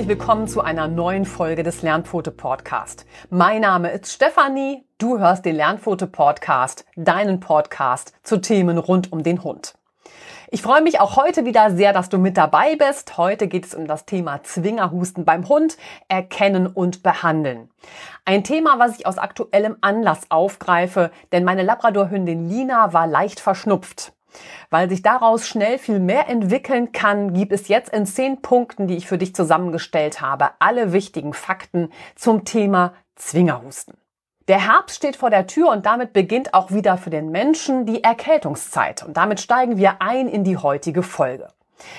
herzlich willkommen zu einer neuen Folge des Lernpfote Podcast. Mein Name ist Stefanie, du hörst den Lernpfote Podcast, deinen Podcast zu Themen rund um den Hund. Ich freue mich auch heute wieder sehr, dass du mit dabei bist. Heute geht es um das Thema Zwingerhusten beim Hund, erkennen und behandeln. Ein Thema, was ich aus aktuellem Anlass aufgreife, denn meine Labradorhündin Lina war leicht verschnupft. Weil sich daraus schnell viel mehr entwickeln kann, gibt es jetzt in zehn Punkten, die ich für dich zusammengestellt habe, alle wichtigen Fakten zum Thema Zwingerhusten. Der Herbst steht vor der Tür und damit beginnt auch wieder für den Menschen die Erkältungszeit. Und damit steigen wir ein in die heutige Folge.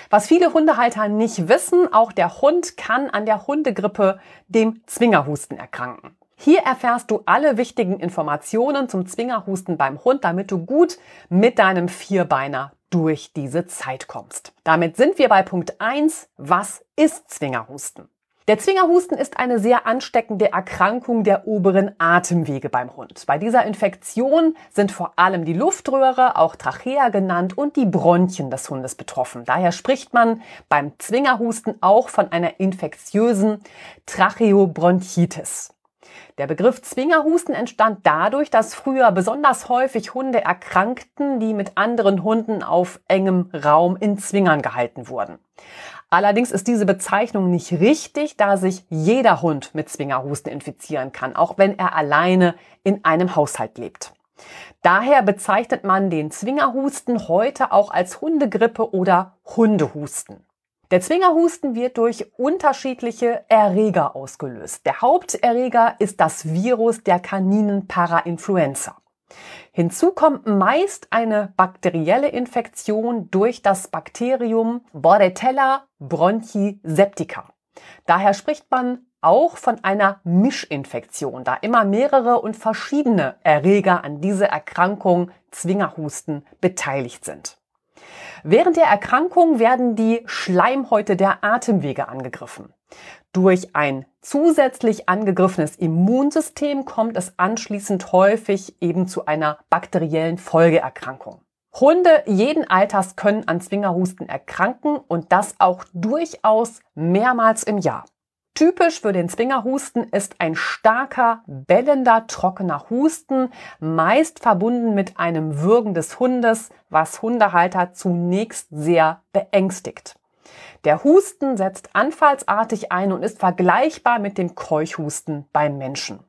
Was viele Hundehalter nicht wissen, auch der Hund kann an der Hundegrippe, dem Zwingerhusten, erkranken. Hier erfährst du alle wichtigen Informationen zum Zwingerhusten beim Hund, damit du gut mit deinem Vierbeiner durch diese Zeit kommst. Damit sind wir bei Punkt 1. Was ist Zwingerhusten? Der Zwingerhusten ist eine sehr ansteckende Erkrankung der oberen Atemwege beim Hund. Bei dieser Infektion sind vor allem die Luftröhre, auch Trachea genannt, und die Bronchien des Hundes betroffen. Daher spricht man beim Zwingerhusten auch von einer infektiösen Tracheobronchitis. Der Begriff Zwingerhusten entstand dadurch, dass früher besonders häufig Hunde erkrankten, die mit anderen Hunden auf engem Raum in Zwingern gehalten wurden. Allerdings ist diese Bezeichnung nicht richtig, da sich jeder Hund mit Zwingerhusten infizieren kann, auch wenn er alleine in einem Haushalt lebt. Daher bezeichnet man den Zwingerhusten heute auch als Hundegrippe oder Hundehusten. Der Zwingerhusten wird durch unterschiedliche Erreger ausgelöst. Der Haupterreger ist das Virus der Kaninen Parainfluenza. Hinzu kommt meist eine bakterielle Infektion durch das Bakterium Bordetella bronchiseptica. Daher spricht man auch von einer Mischinfektion, da immer mehrere und verschiedene Erreger an dieser Erkrankung Zwingerhusten beteiligt sind. Während der Erkrankung werden die Schleimhäute der Atemwege angegriffen. Durch ein zusätzlich angegriffenes Immunsystem kommt es anschließend häufig eben zu einer bakteriellen Folgeerkrankung. Hunde jeden Alters können an Zwingerhusten erkranken und das auch durchaus mehrmals im Jahr. Typisch für den Zwingerhusten ist ein starker, bellender, trockener Husten, meist verbunden mit einem Würgen des Hundes, was Hundehalter zunächst sehr beängstigt. Der Husten setzt anfallsartig ein und ist vergleichbar mit dem Keuchhusten beim Menschen.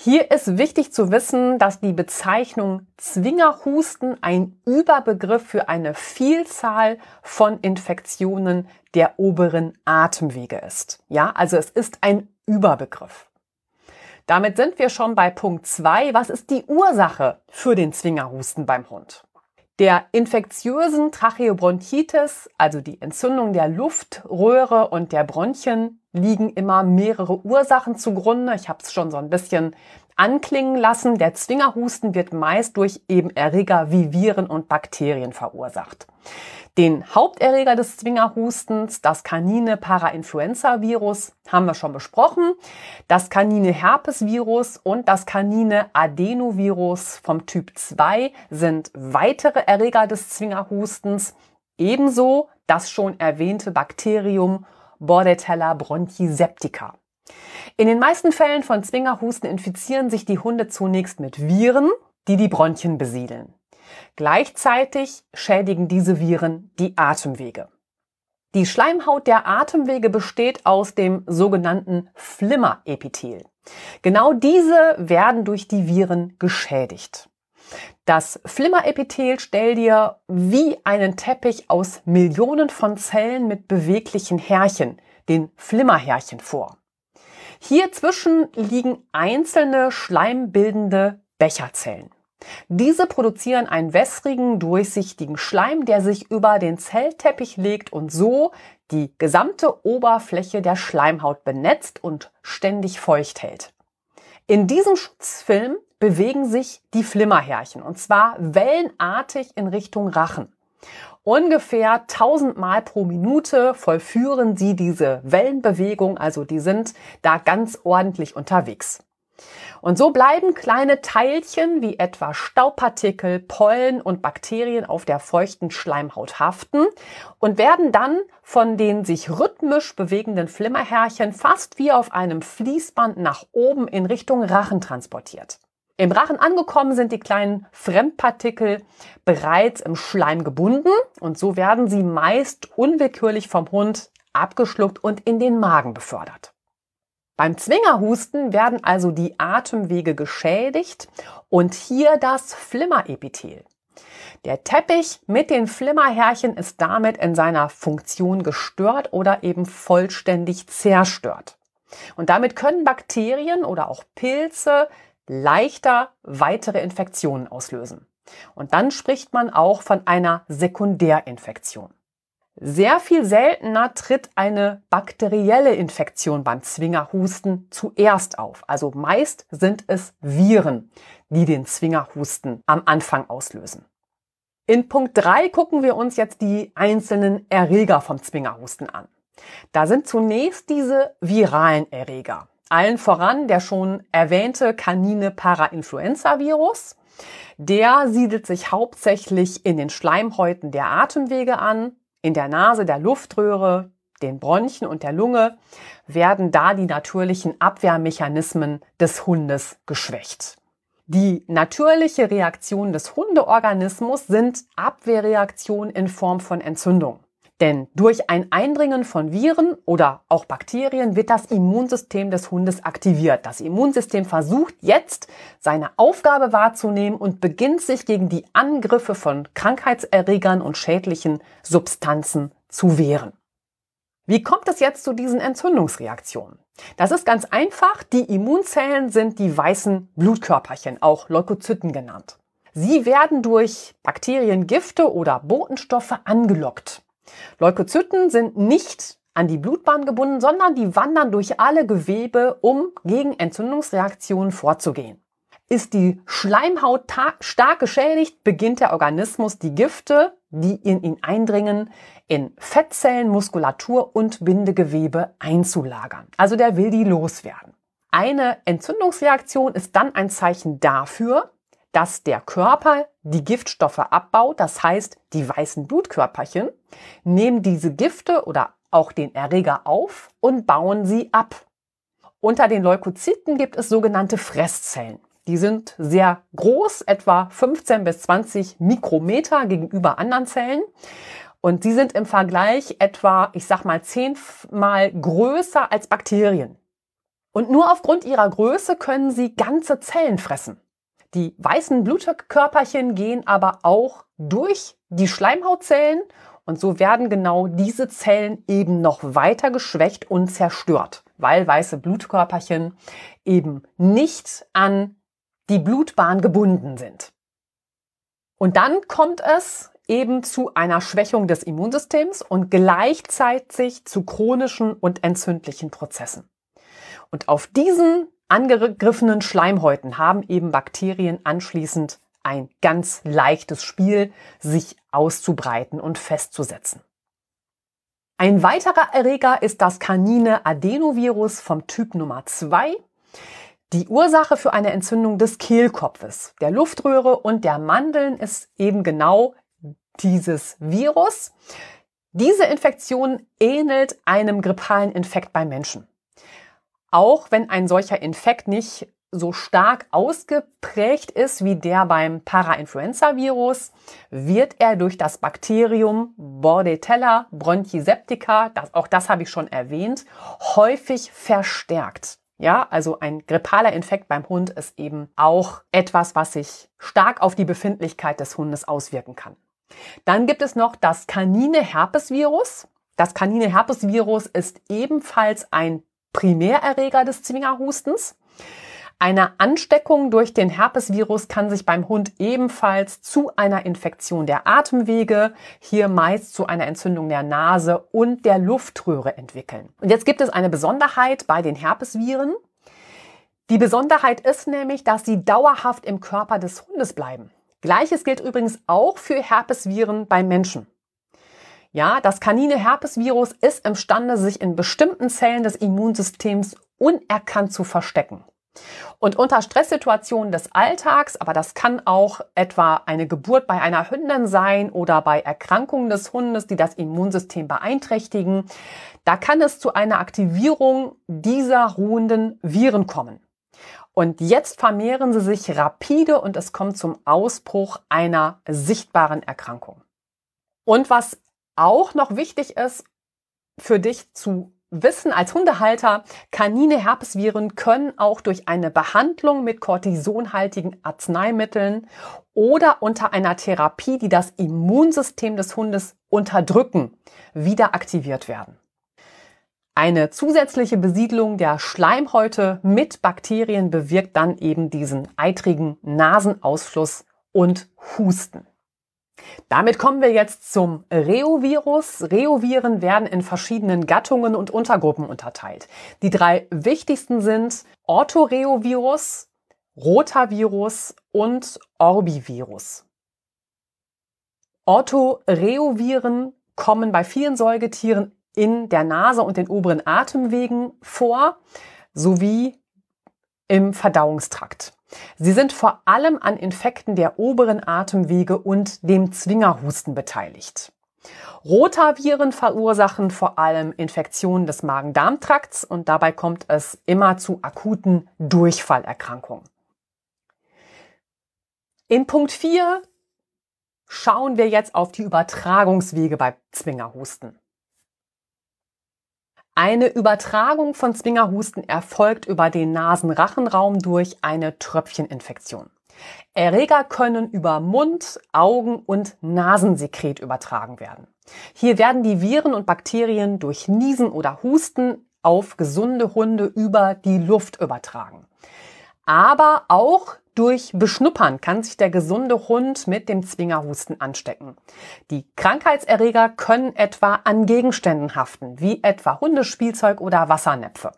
Hier ist wichtig zu wissen, dass die Bezeichnung Zwingerhusten ein Überbegriff für eine Vielzahl von Infektionen der oberen Atemwege ist. Ja, also es ist ein Überbegriff. Damit sind wir schon bei Punkt zwei. Was ist die Ursache für den Zwingerhusten beim Hund? Der infektiösen Tracheobronchitis, also die Entzündung der Luftröhre und der Bronchien, liegen immer mehrere Ursachen zugrunde. Ich habe es schon so ein bisschen anklingen lassen. Der Zwingerhusten wird meist durch eben Erreger wie Viren und Bakterien verursacht. Den Haupterreger des Zwingerhustens, das kanine Parainfluenza-Virus, haben wir schon besprochen. Das kanine Herpesvirus und das kanine Adenovirus vom Typ 2 sind weitere Erreger des Zwingerhustens. Ebenso das schon erwähnte Bakterium Bordetella bronchiseptica. In den meisten Fällen von Zwingerhusten infizieren sich die Hunde zunächst mit Viren, die die Bronchien besiedeln. Gleichzeitig schädigen diese Viren die Atemwege. Die Schleimhaut der Atemwege besteht aus dem sogenannten Flimmerepithel. Genau diese werden durch die Viren geschädigt. Das Flimmerepithel stell dir wie einen Teppich aus Millionen von Zellen mit beweglichen Härchen, den Flimmerhärchen vor. Hier zwischen liegen einzelne schleimbildende Becherzellen. Diese produzieren einen wässrigen, durchsichtigen Schleim, der sich über den Zellteppich legt und so die gesamte Oberfläche der Schleimhaut benetzt und ständig feucht hält. In diesem Schutzfilm bewegen sich die Flimmerhärchen und zwar wellenartig in Richtung Rachen. Ungefähr 1000 Mal pro Minute vollführen sie diese Wellenbewegung, also die sind da ganz ordentlich unterwegs. Und so bleiben kleine Teilchen wie etwa Staubpartikel, Pollen und Bakterien auf der feuchten Schleimhaut haften und werden dann von den sich rhythmisch bewegenden Flimmerhärchen fast wie auf einem Fließband nach oben in Richtung Rachen transportiert. Im Rachen angekommen sind die kleinen Fremdpartikel bereits im Schleim gebunden und so werden sie meist unwillkürlich vom Hund abgeschluckt und in den Magen befördert. Beim Zwingerhusten werden also die Atemwege geschädigt und hier das Flimmerepithel. Der Teppich mit den Flimmerhärchen ist damit in seiner Funktion gestört oder eben vollständig zerstört. Und damit können Bakterien oder auch Pilze leichter weitere Infektionen auslösen. Und dann spricht man auch von einer Sekundärinfektion. Sehr viel seltener tritt eine bakterielle Infektion beim Zwingerhusten zuerst auf. Also meist sind es Viren, die den Zwingerhusten am Anfang auslösen. In Punkt 3 gucken wir uns jetzt die einzelnen Erreger vom Zwingerhusten an. Da sind zunächst diese viralen Erreger. Allen voran der schon erwähnte Kanine Parainfluenza-Virus. Der siedelt sich hauptsächlich in den Schleimhäuten der Atemwege an in der Nase, der Luftröhre, den Bronchien und der Lunge werden da die natürlichen Abwehrmechanismen des Hundes geschwächt. Die natürliche Reaktion des Hundeorganismus sind Abwehrreaktionen in Form von Entzündung. Denn durch ein Eindringen von Viren oder auch Bakterien wird das Immunsystem des Hundes aktiviert. Das Immunsystem versucht jetzt seine Aufgabe wahrzunehmen und beginnt sich gegen die Angriffe von Krankheitserregern und schädlichen Substanzen zu wehren. Wie kommt es jetzt zu diesen Entzündungsreaktionen? Das ist ganz einfach. Die Immunzellen sind die weißen Blutkörperchen, auch Leukozyten genannt. Sie werden durch Bakterien, Gifte oder Botenstoffe angelockt. Leukozyten sind nicht an die Blutbahn gebunden, sondern die wandern durch alle Gewebe, um gegen Entzündungsreaktionen vorzugehen. Ist die Schleimhaut stark geschädigt, beginnt der Organismus die Gifte, die in ihn eindringen, in Fettzellen, Muskulatur und Bindegewebe einzulagern. Also der will die loswerden. Eine Entzündungsreaktion ist dann ein Zeichen dafür, dass der Körper die Giftstoffe abbaut. Das heißt, die weißen Blutkörperchen nehmen diese Gifte oder auch den Erreger auf und bauen sie ab. Unter den Leukozyten gibt es sogenannte Fresszellen. Die sind sehr groß, etwa 15 bis 20 Mikrometer gegenüber anderen Zellen. Und sie sind im Vergleich etwa, ich sag mal, zehnmal größer als Bakterien. Und nur aufgrund ihrer Größe können sie ganze Zellen fressen. Die weißen Blutkörperchen gehen aber auch durch die Schleimhautzellen und so werden genau diese Zellen eben noch weiter geschwächt und zerstört, weil weiße Blutkörperchen eben nicht an die Blutbahn gebunden sind. Und dann kommt es eben zu einer Schwächung des Immunsystems und gleichzeitig zu chronischen und entzündlichen Prozessen. Und auf diesen angegriffenen Schleimhäuten haben eben Bakterien anschließend ein ganz leichtes Spiel, sich auszubreiten und festzusetzen. Ein weiterer Erreger ist das kanine Adenovirus vom Typ Nummer 2. Die Ursache für eine Entzündung des Kehlkopfes, der Luftröhre und der Mandeln ist eben genau dieses Virus. Diese Infektion ähnelt einem grippalen Infekt beim Menschen. Auch wenn ein solcher Infekt nicht so stark ausgeprägt ist wie der beim Parainfluenza-Virus, wird er durch das Bakterium Bordetella bronchiseptica, das, auch das habe ich schon erwähnt, häufig verstärkt. Ja, also ein grippaler Infekt beim Hund ist eben auch etwas, was sich stark auf die Befindlichkeit des Hundes auswirken kann. Dann gibt es noch das kanine Herpesvirus. Das kanine Herpesvirus ist ebenfalls ein Primärerreger des Zwingerhustens. Eine Ansteckung durch den Herpesvirus kann sich beim Hund ebenfalls zu einer Infektion der Atemwege, hier meist zu einer Entzündung der Nase und der Luftröhre entwickeln. Und jetzt gibt es eine Besonderheit bei den Herpesviren. Die Besonderheit ist nämlich, dass sie dauerhaft im Körper des Hundes bleiben. Gleiches gilt übrigens auch für Herpesviren beim Menschen. Ja, das kanine Herpesvirus ist imstande, sich in bestimmten Zellen des Immunsystems unerkannt zu verstecken. Und unter Stresssituationen des Alltags, aber das kann auch etwa eine Geburt bei einer Hündin sein oder bei Erkrankungen des Hundes, die das Immunsystem beeinträchtigen, da kann es zu einer Aktivierung dieser ruhenden Viren kommen. Und jetzt vermehren sie sich rapide und es kommt zum Ausbruch einer sichtbaren Erkrankung. Und was auch noch wichtig ist für dich zu wissen als Hundehalter, kanine Herpesviren können auch durch eine Behandlung mit kortisonhaltigen Arzneimitteln oder unter einer Therapie, die das Immunsystem des Hundes unterdrücken, wieder aktiviert werden. Eine zusätzliche Besiedlung der Schleimhäute mit Bakterien bewirkt dann eben diesen eitrigen Nasenausfluss und Husten. Damit kommen wir jetzt zum Reovirus. Reoviren werden in verschiedenen Gattungen und Untergruppen unterteilt. Die drei wichtigsten sind Orthoreovirus, Rotavirus und Orbivirus. Orthoreoviren kommen bei vielen Säugetieren in der Nase und den oberen Atemwegen vor, sowie im Verdauungstrakt. Sie sind vor allem an Infekten der oberen Atemwege und dem Zwingerhusten beteiligt. Rotaviren verursachen vor allem Infektionen des Magen-Darm-Trakts und dabei kommt es immer zu akuten Durchfallerkrankungen. In Punkt 4 schauen wir jetzt auf die Übertragungswege bei Zwingerhusten. Eine Übertragung von Zwingerhusten erfolgt über den Nasenrachenraum durch eine Tröpfcheninfektion. Erreger können über Mund, Augen und Nasensekret übertragen werden. Hier werden die Viren und Bakterien durch Niesen oder Husten auf gesunde Hunde über die Luft übertragen. Aber auch durch Beschnuppern kann sich der gesunde Hund mit dem Zwingerhusten anstecken. Die Krankheitserreger können etwa an Gegenständen haften, wie etwa Hundespielzeug oder Wassernäpfe.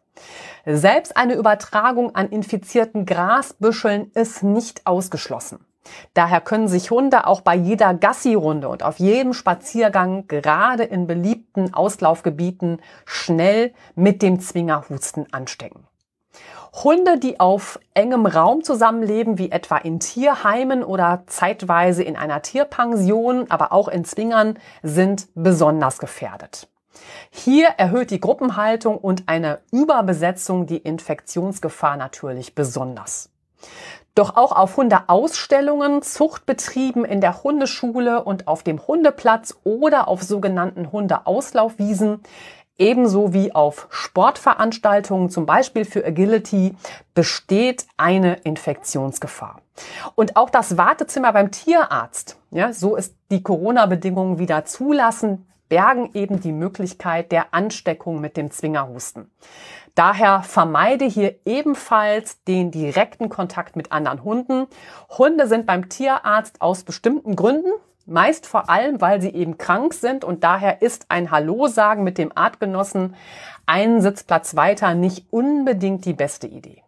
Selbst eine Übertragung an infizierten Grasbüscheln ist nicht ausgeschlossen. Daher können sich Hunde auch bei jeder Gassi-Runde und auf jedem Spaziergang, gerade in beliebten Auslaufgebieten, schnell mit dem Zwingerhusten anstecken. Hunde, die auf engem Raum zusammenleben, wie etwa in Tierheimen oder zeitweise in einer Tierpension, aber auch in Zwingern, sind besonders gefährdet. Hier erhöht die Gruppenhaltung und eine Überbesetzung die Infektionsgefahr natürlich besonders. Doch auch auf Hundeausstellungen, Zuchtbetrieben in der Hundeschule und auf dem Hundeplatz oder auf sogenannten Hundeauslaufwiesen Ebenso wie auf Sportveranstaltungen, zum Beispiel für Agility, besteht eine Infektionsgefahr. Und auch das Wartezimmer beim Tierarzt, ja, so ist die Corona-Bedingungen wieder zulassen, bergen eben die Möglichkeit der Ansteckung mit dem Zwingerhusten. Daher vermeide hier ebenfalls den direkten Kontakt mit anderen Hunden. Hunde sind beim Tierarzt aus bestimmten Gründen Meist vor allem, weil sie eben krank sind und daher ist ein Hallo sagen mit dem Artgenossen einen Sitzplatz weiter nicht unbedingt die beste Idee.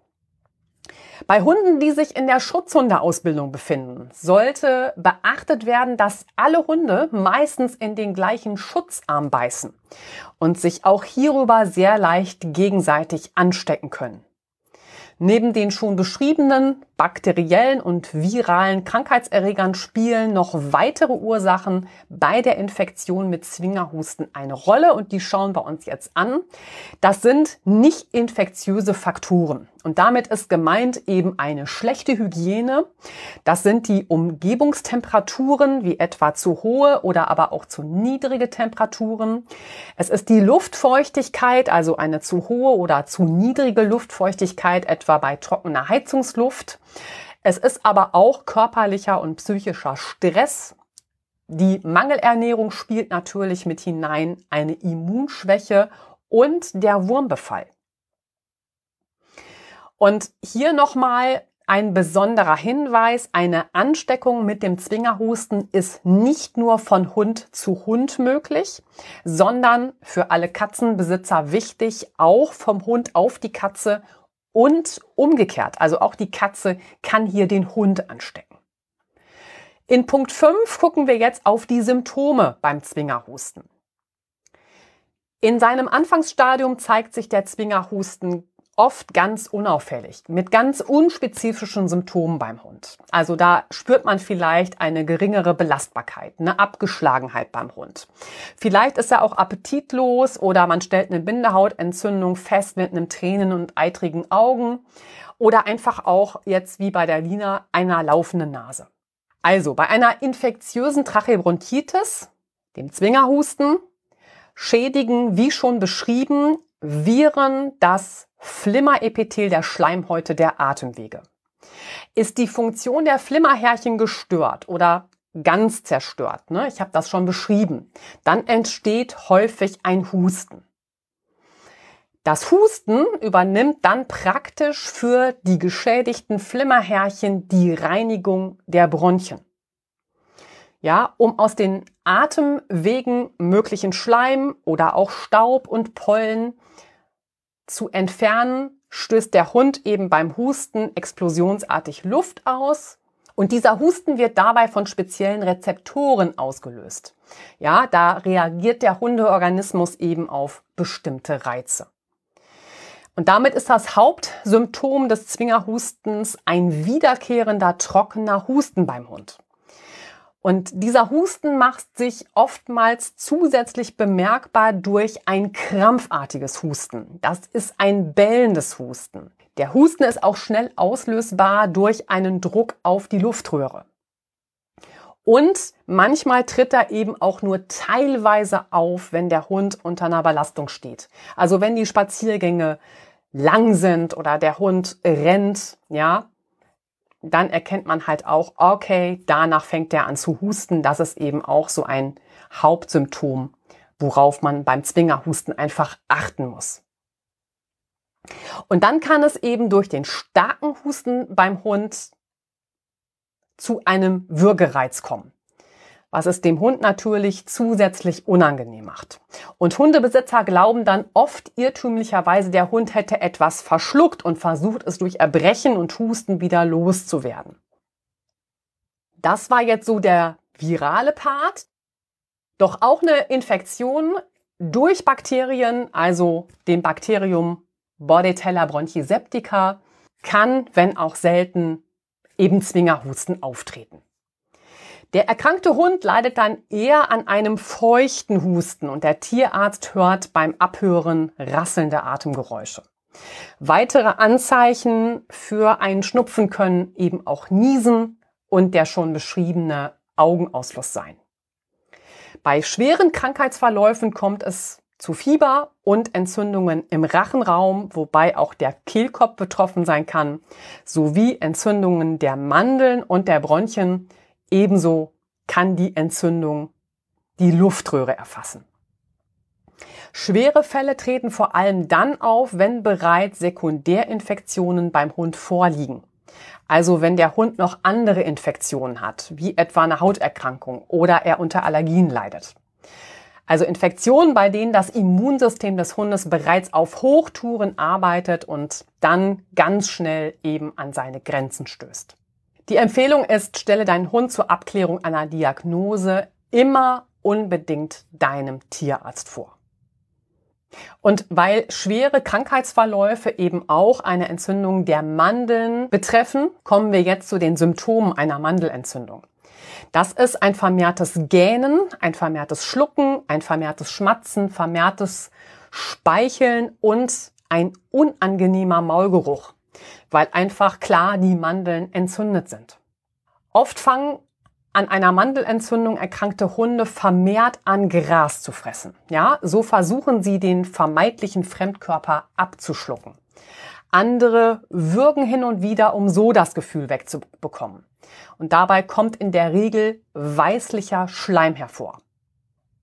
Bei Hunden, die sich in der Schutzhundeausbildung befinden, sollte beachtet werden, dass alle Hunde meistens in den gleichen Schutzarm beißen und sich auch hierüber sehr leicht gegenseitig anstecken können. Neben den schon beschriebenen bakteriellen und viralen Krankheitserregern spielen noch weitere Ursachen bei der Infektion mit Zwingerhusten eine Rolle und die schauen wir uns jetzt an. Das sind nicht infektiöse Faktoren. Und damit ist gemeint eben eine schlechte Hygiene. Das sind die Umgebungstemperaturen, wie etwa zu hohe oder aber auch zu niedrige Temperaturen. Es ist die Luftfeuchtigkeit, also eine zu hohe oder zu niedrige Luftfeuchtigkeit, etwa bei trockener Heizungsluft. Es ist aber auch körperlicher und psychischer Stress. Die Mangelernährung spielt natürlich mit hinein, eine Immunschwäche und der Wurmbefall. Und hier nochmal ein besonderer Hinweis, eine Ansteckung mit dem Zwingerhusten ist nicht nur von Hund zu Hund möglich, sondern für alle Katzenbesitzer wichtig, auch vom Hund auf die Katze und umgekehrt. Also auch die Katze kann hier den Hund anstecken. In Punkt 5 gucken wir jetzt auf die Symptome beim Zwingerhusten. In seinem Anfangsstadium zeigt sich der Zwingerhusten oft ganz unauffällig, mit ganz unspezifischen Symptomen beim Hund. Also da spürt man vielleicht eine geringere Belastbarkeit, eine Abgeschlagenheit beim Hund. Vielleicht ist er auch appetitlos oder man stellt eine Bindehautentzündung fest mit einem Tränen- und eitrigen Augen oder einfach auch jetzt wie bei der Lina einer laufenden Nase. Also bei einer infektiösen Trachebronchitis, dem Zwingerhusten, schädigen, wie schon beschrieben, Viren das Flimmerepithel der Schleimhäute der Atemwege. Ist die Funktion der Flimmerhärchen gestört oder ganz zerstört, ne? ich habe das schon beschrieben, dann entsteht häufig ein Husten. Das Husten übernimmt dann praktisch für die geschädigten Flimmerhärchen die Reinigung der Bronchien. Ja, um aus den Atemwegen möglichen Schleim oder auch Staub und Pollen zu entfernen, stößt der Hund eben beim Husten explosionsartig Luft aus. Und dieser Husten wird dabei von speziellen Rezeptoren ausgelöst. Ja, da reagiert der Hundeorganismus eben auf bestimmte Reize. Und damit ist das Hauptsymptom des Zwingerhustens ein wiederkehrender trockener Husten beim Hund. Und dieser Husten macht sich oftmals zusätzlich bemerkbar durch ein krampfartiges Husten. Das ist ein bellendes Husten. Der Husten ist auch schnell auslösbar durch einen Druck auf die Luftröhre. Und manchmal tritt er eben auch nur teilweise auf, wenn der Hund unter einer Belastung steht. Also wenn die Spaziergänge lang sind oder der Hund rennt, ja, dann erkennt man halt auch, okay, danach fängt er an zu husten. Das ist eben auch so ein Hauptsymptom, worauf man beim Zwingerhusten einfach achten muss. Und dann kann es eben durch den starken Husten beim Hund zu einem Würgereiz kommen was es dem Hund natürlich zusätzlich unangenehm macht. Und Hundebesitzer glauben dann oft irrtümlicherweise, der Hund hätte etwas verschluckt und versucht es durch Erbrechen und Husten wieder loszuwerden. Das war jetzt so der virale Part. Doch auch eine Infektion durch Bakterien, also dem Bakterium Bordetella bronchiseptica, kann, wenn auch selten, eben Zwingerhusten auftreten. Der erkrankte Hund leidet dann eher an einem feuchten Husten und der Tierarzt hört beim Abhören rasselnde Atemgeräusche. Weitere Anzeichen für einen Schnupfen können eben auch Niesen und der schon beschriebene Augenausfluss sein. Bei schweren Krankheitsverläufen kommt es zu Fieber und Entzündungen im Rachenraum, wobei auch der Kehlkopf betroffen sein kann, sowie Entzündungen der Mandeln und der Bronchien, Ebenso kann die Entzündung die Luftröhre erfassen. Schwere Fälle treten vor allem dann auf, wenn bereits Sekundärinfektionen beim Hund vorliegen. Also wenn der Hund noch andere Infektionen hat, wie etwa eine Hauterkrankung oder er unter Allergien leidet. Also Infektionen, bei denen das Immunsystem des Hundes bereits auf Hochtouren arbeitet und dann ganz schnell eben an seine Grenzen stößt. Die Empfehlung ist, stelle deinen Hund zur Abklärung einer Diagnose immer unbedingt deinem Tierarzt vor. Und weil schwere Krankheitsverläufe eben auch eine Entzündung der Mandeln betreffen, kommen wir jetzt zu den Symptomen einer Mandelentzündung. Das ist ein vermehrtes Gähnen, ein vermehrtes Schlucken, ein vermehrtes Schmatzen, vermehrtes Speicheln und ein unangenehmer Maulgeruch weil einfach klar die Mandeln entzündet sind. Oft fangen an einer Mandelentzündung erkrankte Hunde vermehrt an Gras zu fressen. Ja, so versuchen sie den vermeintlichen Fremdkörper abzuschlucken. Andere würgen hin und wieder, um so das Gefühl wegzubekommen. Und dabei kommt in der Regel weißlicher Schleim hervor.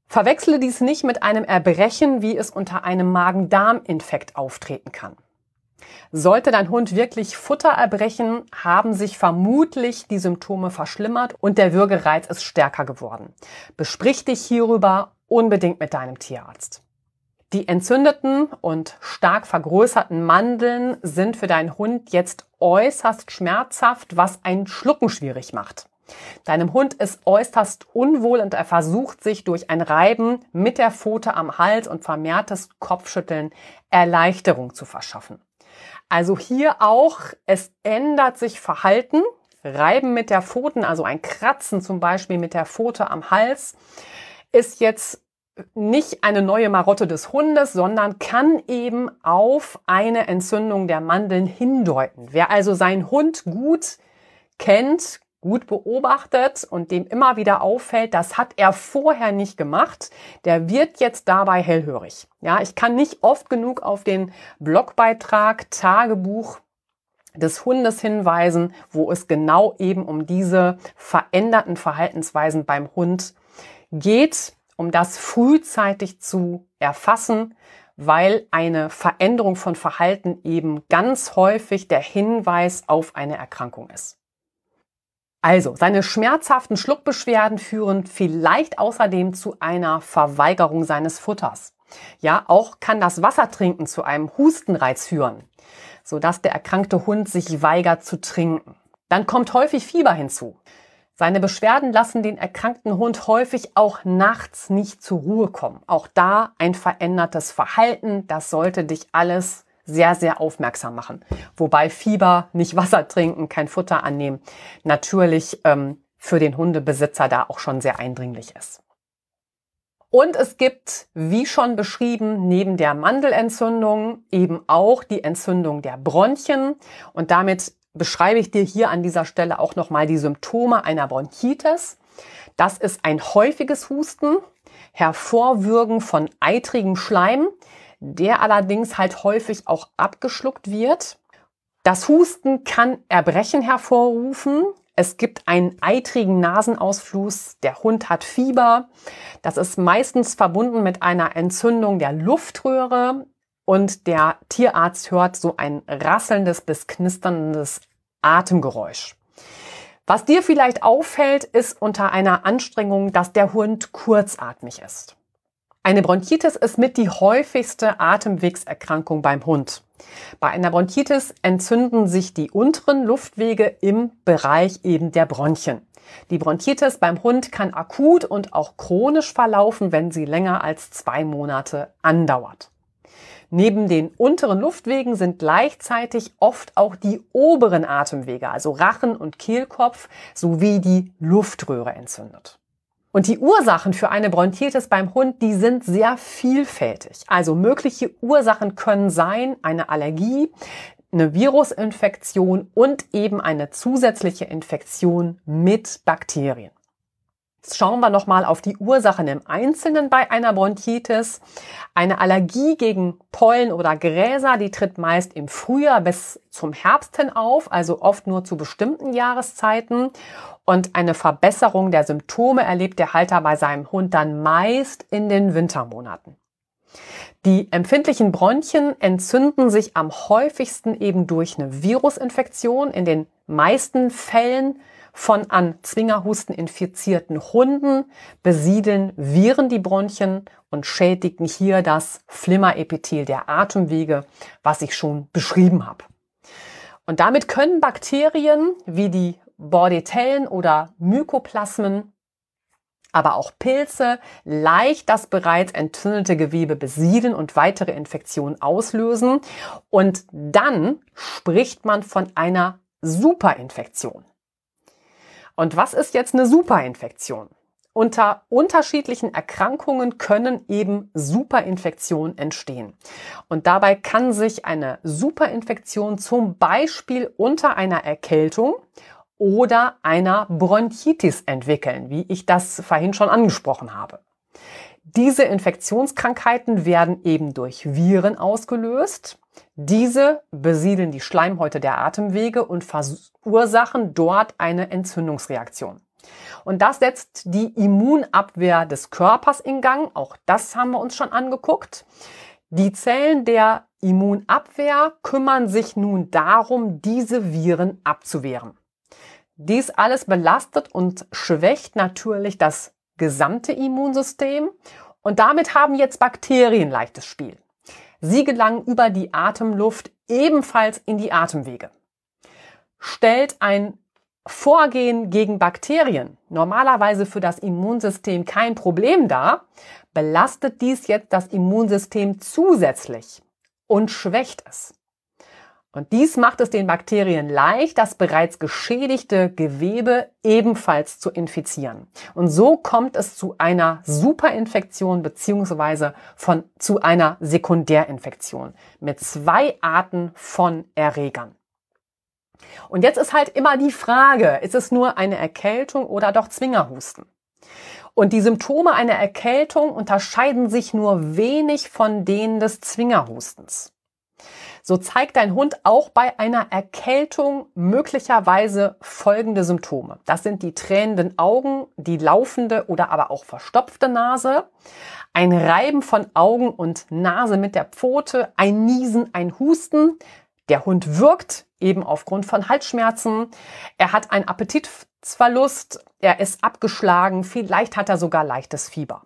Verwechsle dies nicht mit einem Erbrechen, wie es unter einem Magen-Darm-Infekt auftreten kann. Sollte dein Hund wirklich Futter erbrechen, haben sich vermutlich die Symptome verschlimmert und der Würgereiz ist stärker geworden. Besprich dich hierüber unbedingt mit deinem Tierarzt. Die entzündeten und stark vergrößerten Mandeln sind für deinen Hund jetzt äußerst schmerzhaft, was ein Schlucken schwierig macht. Deinem Hund ist äußerst unwohl und er versucht sich durch ein Reiben mit der Pfote am Hals und vermehrtes Kopfschütteln Erleichterung zu verschaffen. Also hier auch, es ändert sich Verhalten. Reiben mit der Pfoten, also ein Kratzen zum Beispiel mit der Pfote am Hals, ist jetzt nicht eine neue Marotte des Hundes, sondern kann eben auf eine Entzündung der Mandeln hindeuten. Wer also seinen Hund gut kennt, gut beobachtet und dem immer wieder auffällt, das hat er vorher nicht gemacht, der wird jetzt dabei hellhörig. Ja, ich kann nicht oft genug auf den Blogbeitrag Tagebuch des Hundes hinweisen, wo es genau eben um diese veränderten Verhaltensweisen beim Hund geht um das frühzeitig zu erfassen, weil eine Veränderung von Verhalten eben ganz häufig der Hinweis auf eine Erkrankung ist. Also, seine schmerzhaften Schluckbeschwerden führen vielleicht außerdem zu einer Verweigerung seines Futters. Ja, auch kann das Wassertrinken zu einem Hustenreiz führen, sodass der erkrankte Hund sich weigert zu trinken. Dann kommt häufig Fieber hinzu. Seine Beschwerden lassen den erkrankten Hund häufig auch nachts nicht zur Ruhe kommen. Auch da ein verändertes Verhalten. Das sollte dich alles sehr, sehr aufmerksam machen. Wobei Fieber, nicht Wasser trinken, kein Futter annehmen, natürlich ähm, für den Hundebesitzer da auch schon sehr eindringlich ist. Und es gibt, wie schon beschrieben, neben der Mandelentzündung eben auch die Entzündung der Bronchien. Und damit beschreibe ich dir hier an dieser Stelle auch nochmal die Symptome einer Bronchitis. Das ist ein häufiges Husten, Hervorwürgen von eitrigem Schleim, der allerdings halt häufig auch abgeschluckt wird. Das Husten kann Erbrechen hervorrufen. Es gibt einen eitrigen Nasenausfluss. Der Hund hat Fieber. Das ist meistens verbunden mit einer Entzündung der Luftröhre und der Tierarzt hört so ein rasselndes bis knisterndes Atemgeräusch. Was dir vielleicht auffällt, ist unter einer Anstrengung, dass der Hund kurzatmig ist. Eine Bronchitis ist mit die häufigste Atemwegserkrankung beim Hund. Bei einer Bronchitis entzünden sich die unteren Luftwege im Bereich eben der Bronchien. Die Bronchitis beim Hund kann akut und auch chronisch verlaufen, wenn sie länger als zwei Monate andauert. Neben den unteren Luftwegen sind gleichzeitig oft auch die oberen Atemwege, also Rachen und Kehlkopf, sowie die Luftröhre entzündet. Und die Ursachen für eine Bronchitis beim Hund, die sind sehr vielfältig. Also mögliche Ursachen können sein eine Allergie, eine Virusinfektion und eben eine zusätzliche Infektion mit Bakterien. Jetzt schauen wir nochmal auf die Ursachen im Einzelnen bei einer Bronchitis. Eine Allergie gegen Pollen oder Gräser, die tritt meist im Frühjahr bis zum Herbst hin auf, also oft nur zu bestimmten Jahreszeiten. Und eine Verbesserung der Symptome erlebt der Halter bei seinem Hund dann meist in den Wintermonaten. Die empfindlichen Bronchien entzünden sich am häufigsten eben durch eine Virusinfektion. In den meisten Fällen von an Zwingerhusten infizierten Hunden besiedeln Viren die Bronchien und schädigen hier das Flimmerepithel der Atemwege, was ich schon beschrieben habe. Und damit können Bakterien wie die Bordetellen oder Mykoplasmen aber auch Pilze leicht das bereits entzündete Gewebe besiedeln und weitere Infektionen auslösen. Und dann spricht man von einer Superinfektion. Und was ist jetzt eine Superinfektion? Unter unterschiedlichen Erkrankungen können eben Superinfektionen entstehen. Und dabei kann sich eine Superinfektion zum Beispiel unter einer Erkältung oder einer Bronchitis entwickeln, wie ich das vorhin schon angesprochen habe. Diese Infektionskrankheiten werden eben durch Viren ausgelöst. Diese besiedeln die Schleimhäute der Atemwege und verursachen dort eine Entzündungsreaktion. Und das setzt die Immunabwehr des Körpers in Gang. Auch das haben wir uns schon angeguckt. Die Zellen der Immunabwehr kümmern sich nun darum, diese Viren abzuwehren. Dies alles belastet und schwächt natürlich das gesamte Immunsystem und damit haben jetzt Bakterien leichtes Spiel. Sie gelangen über die Atemluft ebenfalls in die Atemwege. Stellt ein Vorgehen gegen Bakterien normalerweise für das Immunsystem kein Problem dar, belastet dies jetzt das Immunsystem zusätzlich und schwächt es. Und dies macht es den Bakterien leicht, das bereits geschädigte Gewebe ebenfalls zu infizieren. Und so kommt es zu einer Superinfektion beziehungsweise zu einer Sekundärinfektion mit zwei Arten von Erregern. Und jetzt ist halt immer die Frage, ist es nur eine Erkältung oder doch Zwingerhusten? Und die Symptome einer Erkältung unterscheiden sich nur wenig von denen des Zwingerhustens. So zeigt dein Hund auch bei einer Erkältung möglicherweise folgende Symptome. Das sind die tränenden Augen, die laufende oder aber auch verstopfte Nase, ein Reiben von Augen und Nase mit der Pfote, ein Niesen, ein Husten. Der Hund wirkt eben aufgrund von Halsschmerzen. Er hat einen Appetitverlust, er ist abgeschlagen, vielleicht hat er sogar leichtes Fieber.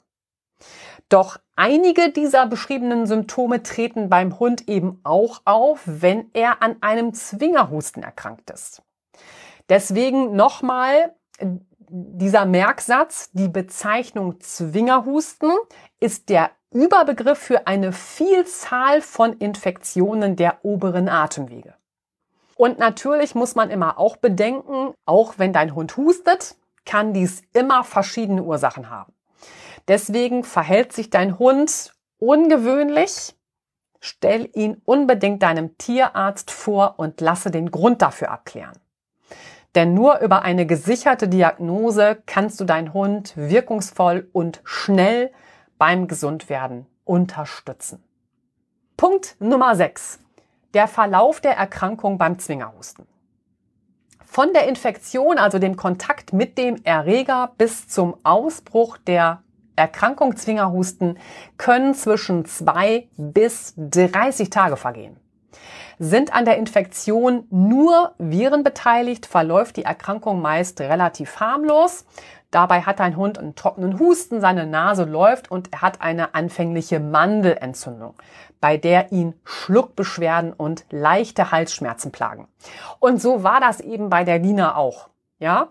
Doch einige dieser beschriebenen Symptome treten beim Hund eben auch auf, wenn er an einem Zwingerhusten erkrankt ist. Deswegen nochmal dieser Merksatz, die Bezeichnung Zwingerhusten ist der Überbegriff für eine Vielzahl von Infektionen der oberen Atemwege. Und natürlich muss man immer auch bedenken, auch wenn dein Hund hustet, kann dies immer verschiedene Ursachen haben. Deswegen verhält sich dein Hund ungewöhnlich. Stell ihn unbedingt deinem Tierarzt vor und lasse den Grund dafür abklären. Denn nur über eine gesicherte Diagnose kannst du deinen Hund wirkungsvoll und schnell beim Gesundwerden unterstützen. Punkt Nummer 6. Der Verlauf der Erkrankung beim Zwingerhusten. Von der Infektion, also dem Kontakt mit dem Erreger bis zum Ausbruch der Erkrankung Zwingerhusten können zwischen zwei bis 30 Tage vergehen. Sind an der Infektion nur Viren beteiligt, verläuft die Erkrankung meist relativ harmlos. Dabei hat ein Hund einen trockenen Husten, seine Nase läuft und er hat eine anfängliche Mandelentzündung, bei der ihn Schluckbeschwerden und leichte Halsschmerzen plagen. Und so war das eben bei der Lina auch. Ja,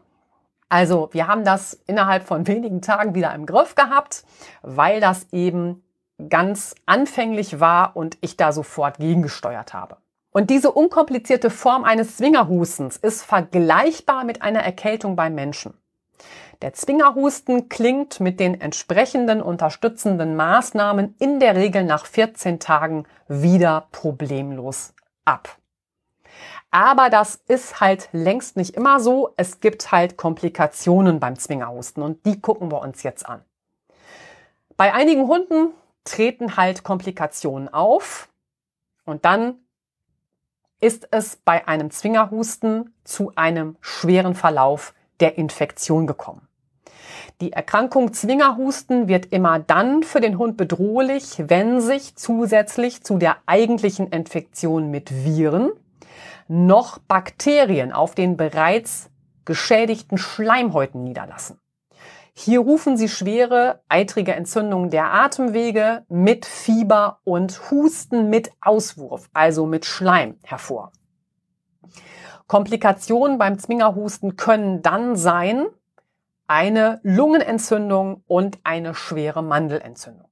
also wir haben das innerhalb von wenigen Tagen wieder im Griff gehabt, weil das eben ganz anfänglich war und ich da sofort gegengesteuert habe. Und diese unkomplizierte Form eines Zwingerhustens ist vergleichbar mit einer Erkältung beim Menschen. Der Zwingerhusten klingt mit den entsprechenden unterstützenden Maßnahmen in der Regel nach 14 Tagen wieder problemlos ab. Aber das ist halt längst nicht immer so. Es gibt halt Komplikationen beim Zwingerhusten und die gucken wir uns jetzt an. Bei einigen Hunden treten halt Komplikationen auf und dann ist es bei einem Zwingerhusten zu einem schweren Verlauf der Infektion gekommen. Die Erkrankung Zwingerhusten wird immer dann für den Hund bedrohlich, wenn sich zusätzlich zu der eigentlichen Infektion mit Viren noch Bakterien auf den bereits geschädigten Schleimhäuten niederlassen. Hier rufen sie schwere, eitrige Entzündungen der Atemwege mit Fieber und Husten mit Auswurf, also mit Schleim hervor. Komplikationen beim Zwingerhusten können dann sein eine Lungenentzündung und eine schwere Mandelentzündung.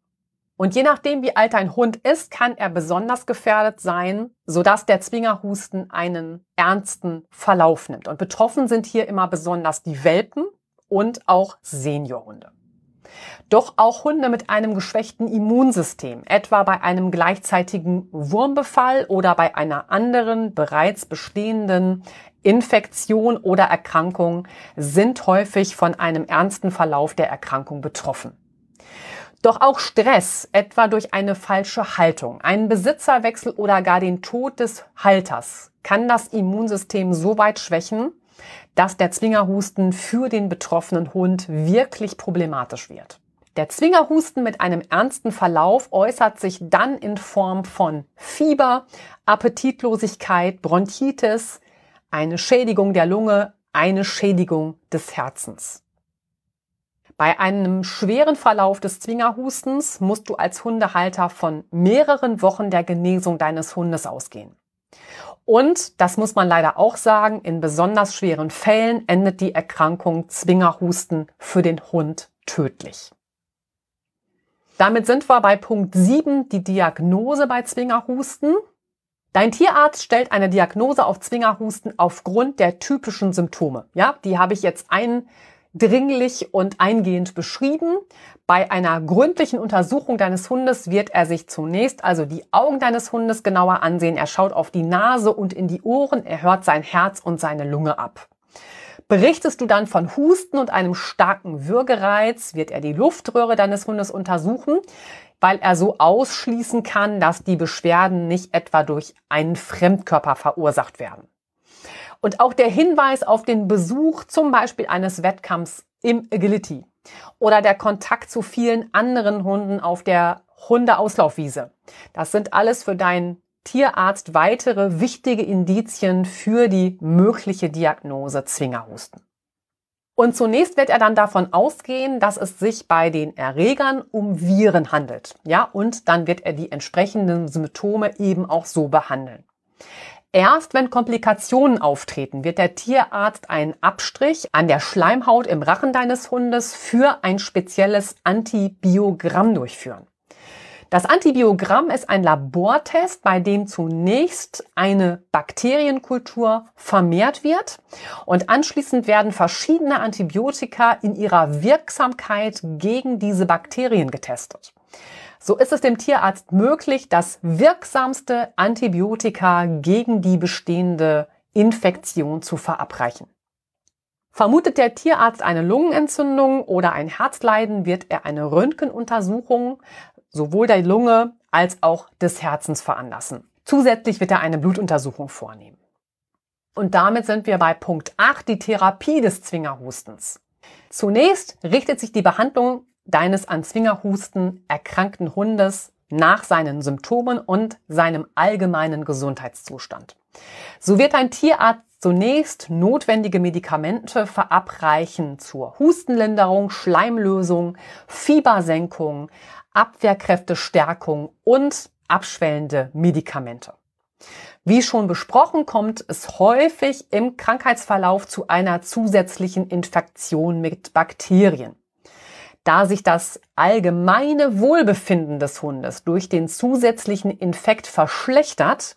Und je nachdem, wie alt ein Hund ist, kann er besonders gefährdet sein, sodass der Zwingerhusten einen ernsten Verlauf nimmt. Und betroffen sind hier immer besonders die Welpen und auch Seniorhunde. Doch auch Hunde mit einem geschwächten Immunsystem, etwa bei einem gleichzeitigen Wurmbefall oder bei einer anderen bereits bestehenden Infektion oder Erkrankung, sind häufig von einem ernsten Verlauf der Erkrankung betroffen. Doch auch Stress, etwa durch eine falsche Haltung, einen Besitzerwechsel oder gar den Tod des Halters, kann das Immunsystem so weit schwächen, dass der Zwingerhusten für den betroffenen Hund wirklich problematisch wird. Der Zwingerhusten mit einem ernsten Verlauf äußert sich dann in Form von Fieber, Appetitlosigkeit, Bronchitis, eine Schädigung der Lunge, eine Schädigung des Herzens. Bei einem schweren Verlauf des Zwingerhustens musst du als Hundehalter von mehreren Wochen der Genesung deines Hundes ausgehen. Und, das muss man leider auch sagen, in besonders schweren Fällen endet die Erkrankung Zwingerhusten für den Hund tödlich. Damit sind wir bei Punkt 7, die Diagnose bei Zwingerhusten. Dein Tierarzt stellt eine Diagnose auf Zwingerhusten aufgrund der typischen Symptome. Ja, die habe ich jetzt eindringlich und eingehend beschrieben. Bei einer gründlichen Untersuchung deines Hundes wird er sich zunächst also die Augen deines Hundes genauer ansehen. Er schaut auf die Nase und in die Ohren. Er hört sein Herz und seine Lunge ab. Berichtest du dann von Husten und einem starken Würgereiz, wird er die Luftröhre deines Hundes untersuchen weil er so ausschließen kann, dass die Beschwerden nicht etwa durch einen Fremdkörper verursacht werden. Und auch der Hinweis auf den Besuch zum Beispiel eines Wettkampfs im Agility oder der Kontakt zu vielen anderen Hunden auf der Hundeauslaufwiese. Das sind alles für deinen Tierarzt weitere wichtige Indizien für die mögliche Diagnose Zwingerhusten. Und zunächst wird er dann davon ausgehen, dass es sich bei den Erregern um Viren handelt. Ja, und dann wird er die entsprechenden Symptome eben auch so behandeln. Erst wenn Komplikationen auftreten, wird der Tierarzt einen Abstrich an der Schleimhaut im Rachen deines Hundes für ein spezielles Antibiogramm durchführen. Das Antibiogramm ist ein Labortest, bei dem zunächst eine Bakterienkultur vermehrt wird und anschließend werden verschiedene Antibiotika in ihrer Wirksamkeit gegen diese Bakterien getestet. So ist es dem Tierarzt möglich, das wirksamste Antibiotika gegen die bestehende Infektion zu verabreichen. Vermutet der Tierarzt eine Lungenentzündung oder ein Herzleiden, wird er eine Röntgenuntersuchung sowohl der Lunge als auch des Herzens veranlassen. Zusätzlich wird er eine Blutuntersuchung vornehmen. Und damit sind wir bei Punkt 8, die Therapie des Zwingerhustens. Zunächst richtet sich die Behandlung deines an Zwingerhusten erkrankten Hundes nach seinen Symptomen und seinem allgemeinen Gesundheitszustand. So wird ein Tierarzt zunächst notwendige Medikamente verabreichen zur Hustenlinderung, Schleimlösung, Fiebersenkung, Abwehrkräftestärkung und abschwellende Medikamente. Wie schon besprochen, kommt es häufig im Krankheitsverlauf zu einer zusätzlichen Infektion mit Bakterien. Da sich das allgemeine Wohlbefinden des Hundes durch den zusätzlichen Infekt verschlechtert,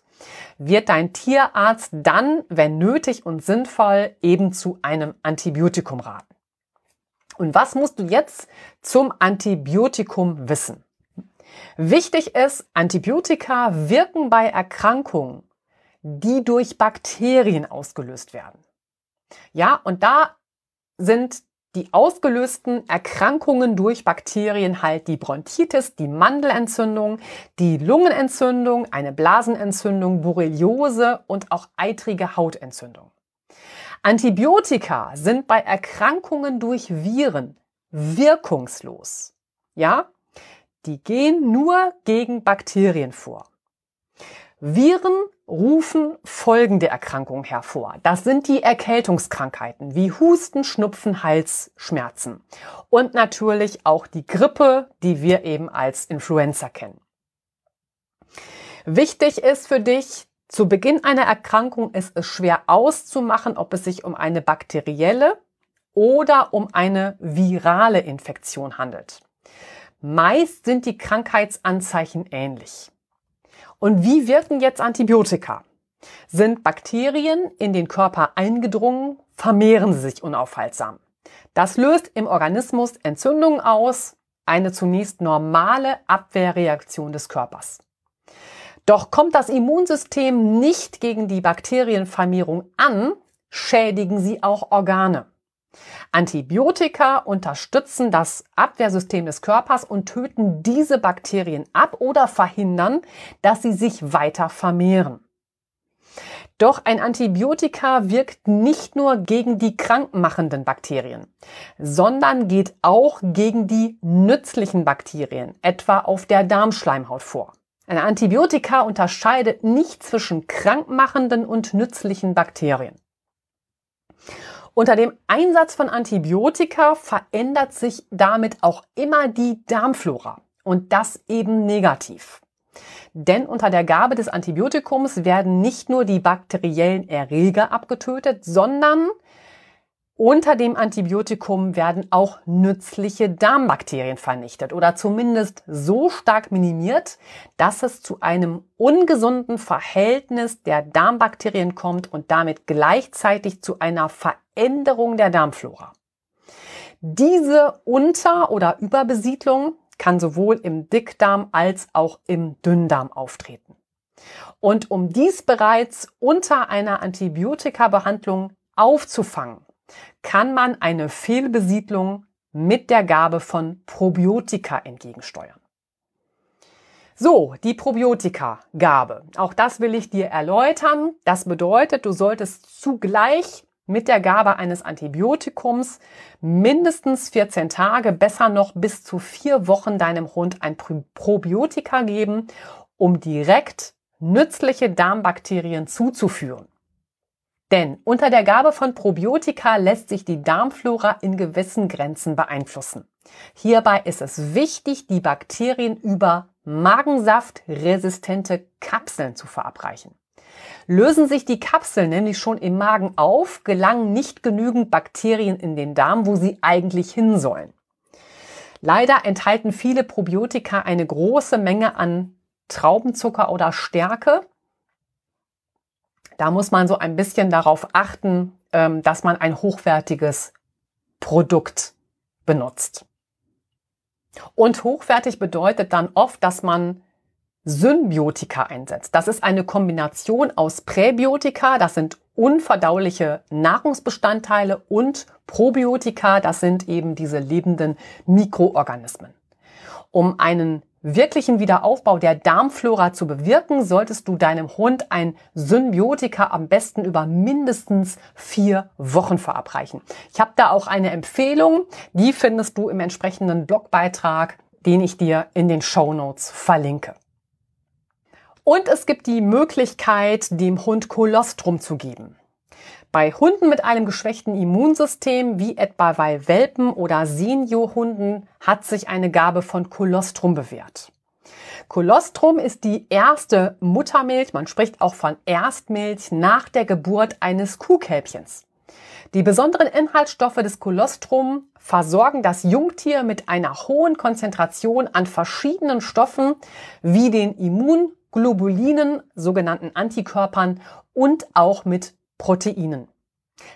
wird dein Tierarzt dann, wenn nötig und sinnvoll, eben zu einem Antibiotikum raten. Und was musst du jetzt zum Antibiotikum wissen? Wichtig ist, Antibiotika wirken bei Erkrankungen, die durch Bakterien ausgelöst werden. Ja, und da sind die ausgelösten Erkrankungen durch Bakterien halt die Bronchitis, die Mandelentzündung, die Lungenentzündung, eine Blasenentzündung, Borreliose und auch eitrige Hautentzündung. Antibiotika sind bei Erkrankungen durch Viren wirkungslos. Ja? Die gehen nur gegen Bakterien vor. Viren rufen folgende Erkrankungen hervor. Das sind die Erkältungskrankheiten wie Husten, Schnupfen, Halsschmerzen und natürlich auch die Grippe, die wir eben als Influenza kennen. Wichtig ist für dich, zu Beginn einer Erkrankung ist es schwer auszumachen, ob es sich um eine bakterielle oder um eine virale Infektion handelt. Meist sind die Krankheitsanzeichen ähnlich. Und wie wirken jetzt Antibiotika? Sind Bakterien in den Körper eingedrungen, vermehren sie sich unaufhaltsam. Das löst im Organismus Entzündungen aus, eine zunächst normale Abwehrreaktion des Körpers. Doch kommt das Immunsystem nicht gegen die Bakterienvermehrung an, schädigen sie auch Organe. Antibiotika unterstützen das Abwehrsystem des Körpers und töten diese Bakterien ab oder verhindern, dass sie sich weiter vermehren. Doch ein Antibiotika wirkt nicht nur gegen die krankmachenden Bakterien, sondern geht auch gegen die nützlichen Bakterien, etwa auf der Darmschleimhaut vor. Ein Antibiotika unterscheidet nicht zwischen krankmachenden und nützlichen Bakterien. Unter dem Einsatz von Antibiotika verändert sich damit auch immer die Darmflora und das eben negativ. Denn unter der Gabe des Antibiotikums werden nicht nur die bakteriellen Erreger abgetötet, sondern Unter dem Antibiotikum werden auch nützliche Darmbakterien vernichtet oder zumindest so stark minimiert, dass es zu einem ungesunden Verhältnis der Darmbakterien kommt und damit gleichzeitig zu einer Veränderung der Darmflora. Diese Unter- oder Überbesiedlung kann sowohl im Dickdarm als auch im Dünndarm auftreten. Und um dies bereits unter einer Antibiotikabehandlung aufzufangen, kann man eine Fehlbesiedlung mit der Gabe von Probiotika entgegensteuern. So, die Probiotika-Gabe. Auch das will ich dir erläutern. Das bedeutet, du solltest zugleich mit der Gabe eines Antibiotikums mindestens 14 Tage, besser noch bis zu vier Wochen deinem Hund ein Probiotika geben, um direkt nützliche Darmbakterien zuzuführen. Denn unter der Gabe von Probiotika lässt sich die Darmflora in gewissen Grenzen beeinflussen. Hierbei ist es wichtig, die Bakterien über Magensaft-resistente Kapseln zu verabreichen. Lösen sich die Kapseln nämlich schon im Magen auf, gelangen nicht genügend Bakterien in den Darm, wo sie eigentlich hin sollen. Leider enthalten viele Probiotika eine große Menge an Traubenzucker oder Stärke, da muss man so ein bisschen darauf achten, ähm, dass man ein hochwertiges Produkt benutzt. Und hochwertig bedeutet dann oft, dass man Symbiotika einsetzt. Das ist eine Kombination aus Präbiotika, das sind unverdauliche Nahrungsbestandteile und Probiotika, das sind eben diese lebenden Mikroorganismen. Um einen wirklichen Wiederaufbau der Darmflora zu bewirken, solltest du deinem Hund ein Symbiotika am besten über mindestens vier Wochen verabreichen. Ich habe da auch eine Empfehlung, die findest du im entsprechenden Blogbeitrag, den ich dir in den Show Notes verlinke. Und es gibt die Möglichkeit, dem Hund Kolostrum zu geben. Bei Hunden mit einem geschwächten Immunsystem, wie etwa bei Welpen oder Seniorhunden, hat sich eine Gabe von Kolostrum bewährt. Kolostrum ist die erste Muttermilch, man spricht auch von Erstmilch nach der Geburt eines Kuhkälbchens. Die besonderen Inhaltsstoffe des Kolostrum versorgen das Jungtier mit einer hohen Konzentration an verschiedenen Stoffen wie den Immunglobulinen, sogenannten Antikörpern und auch mit Proteinen.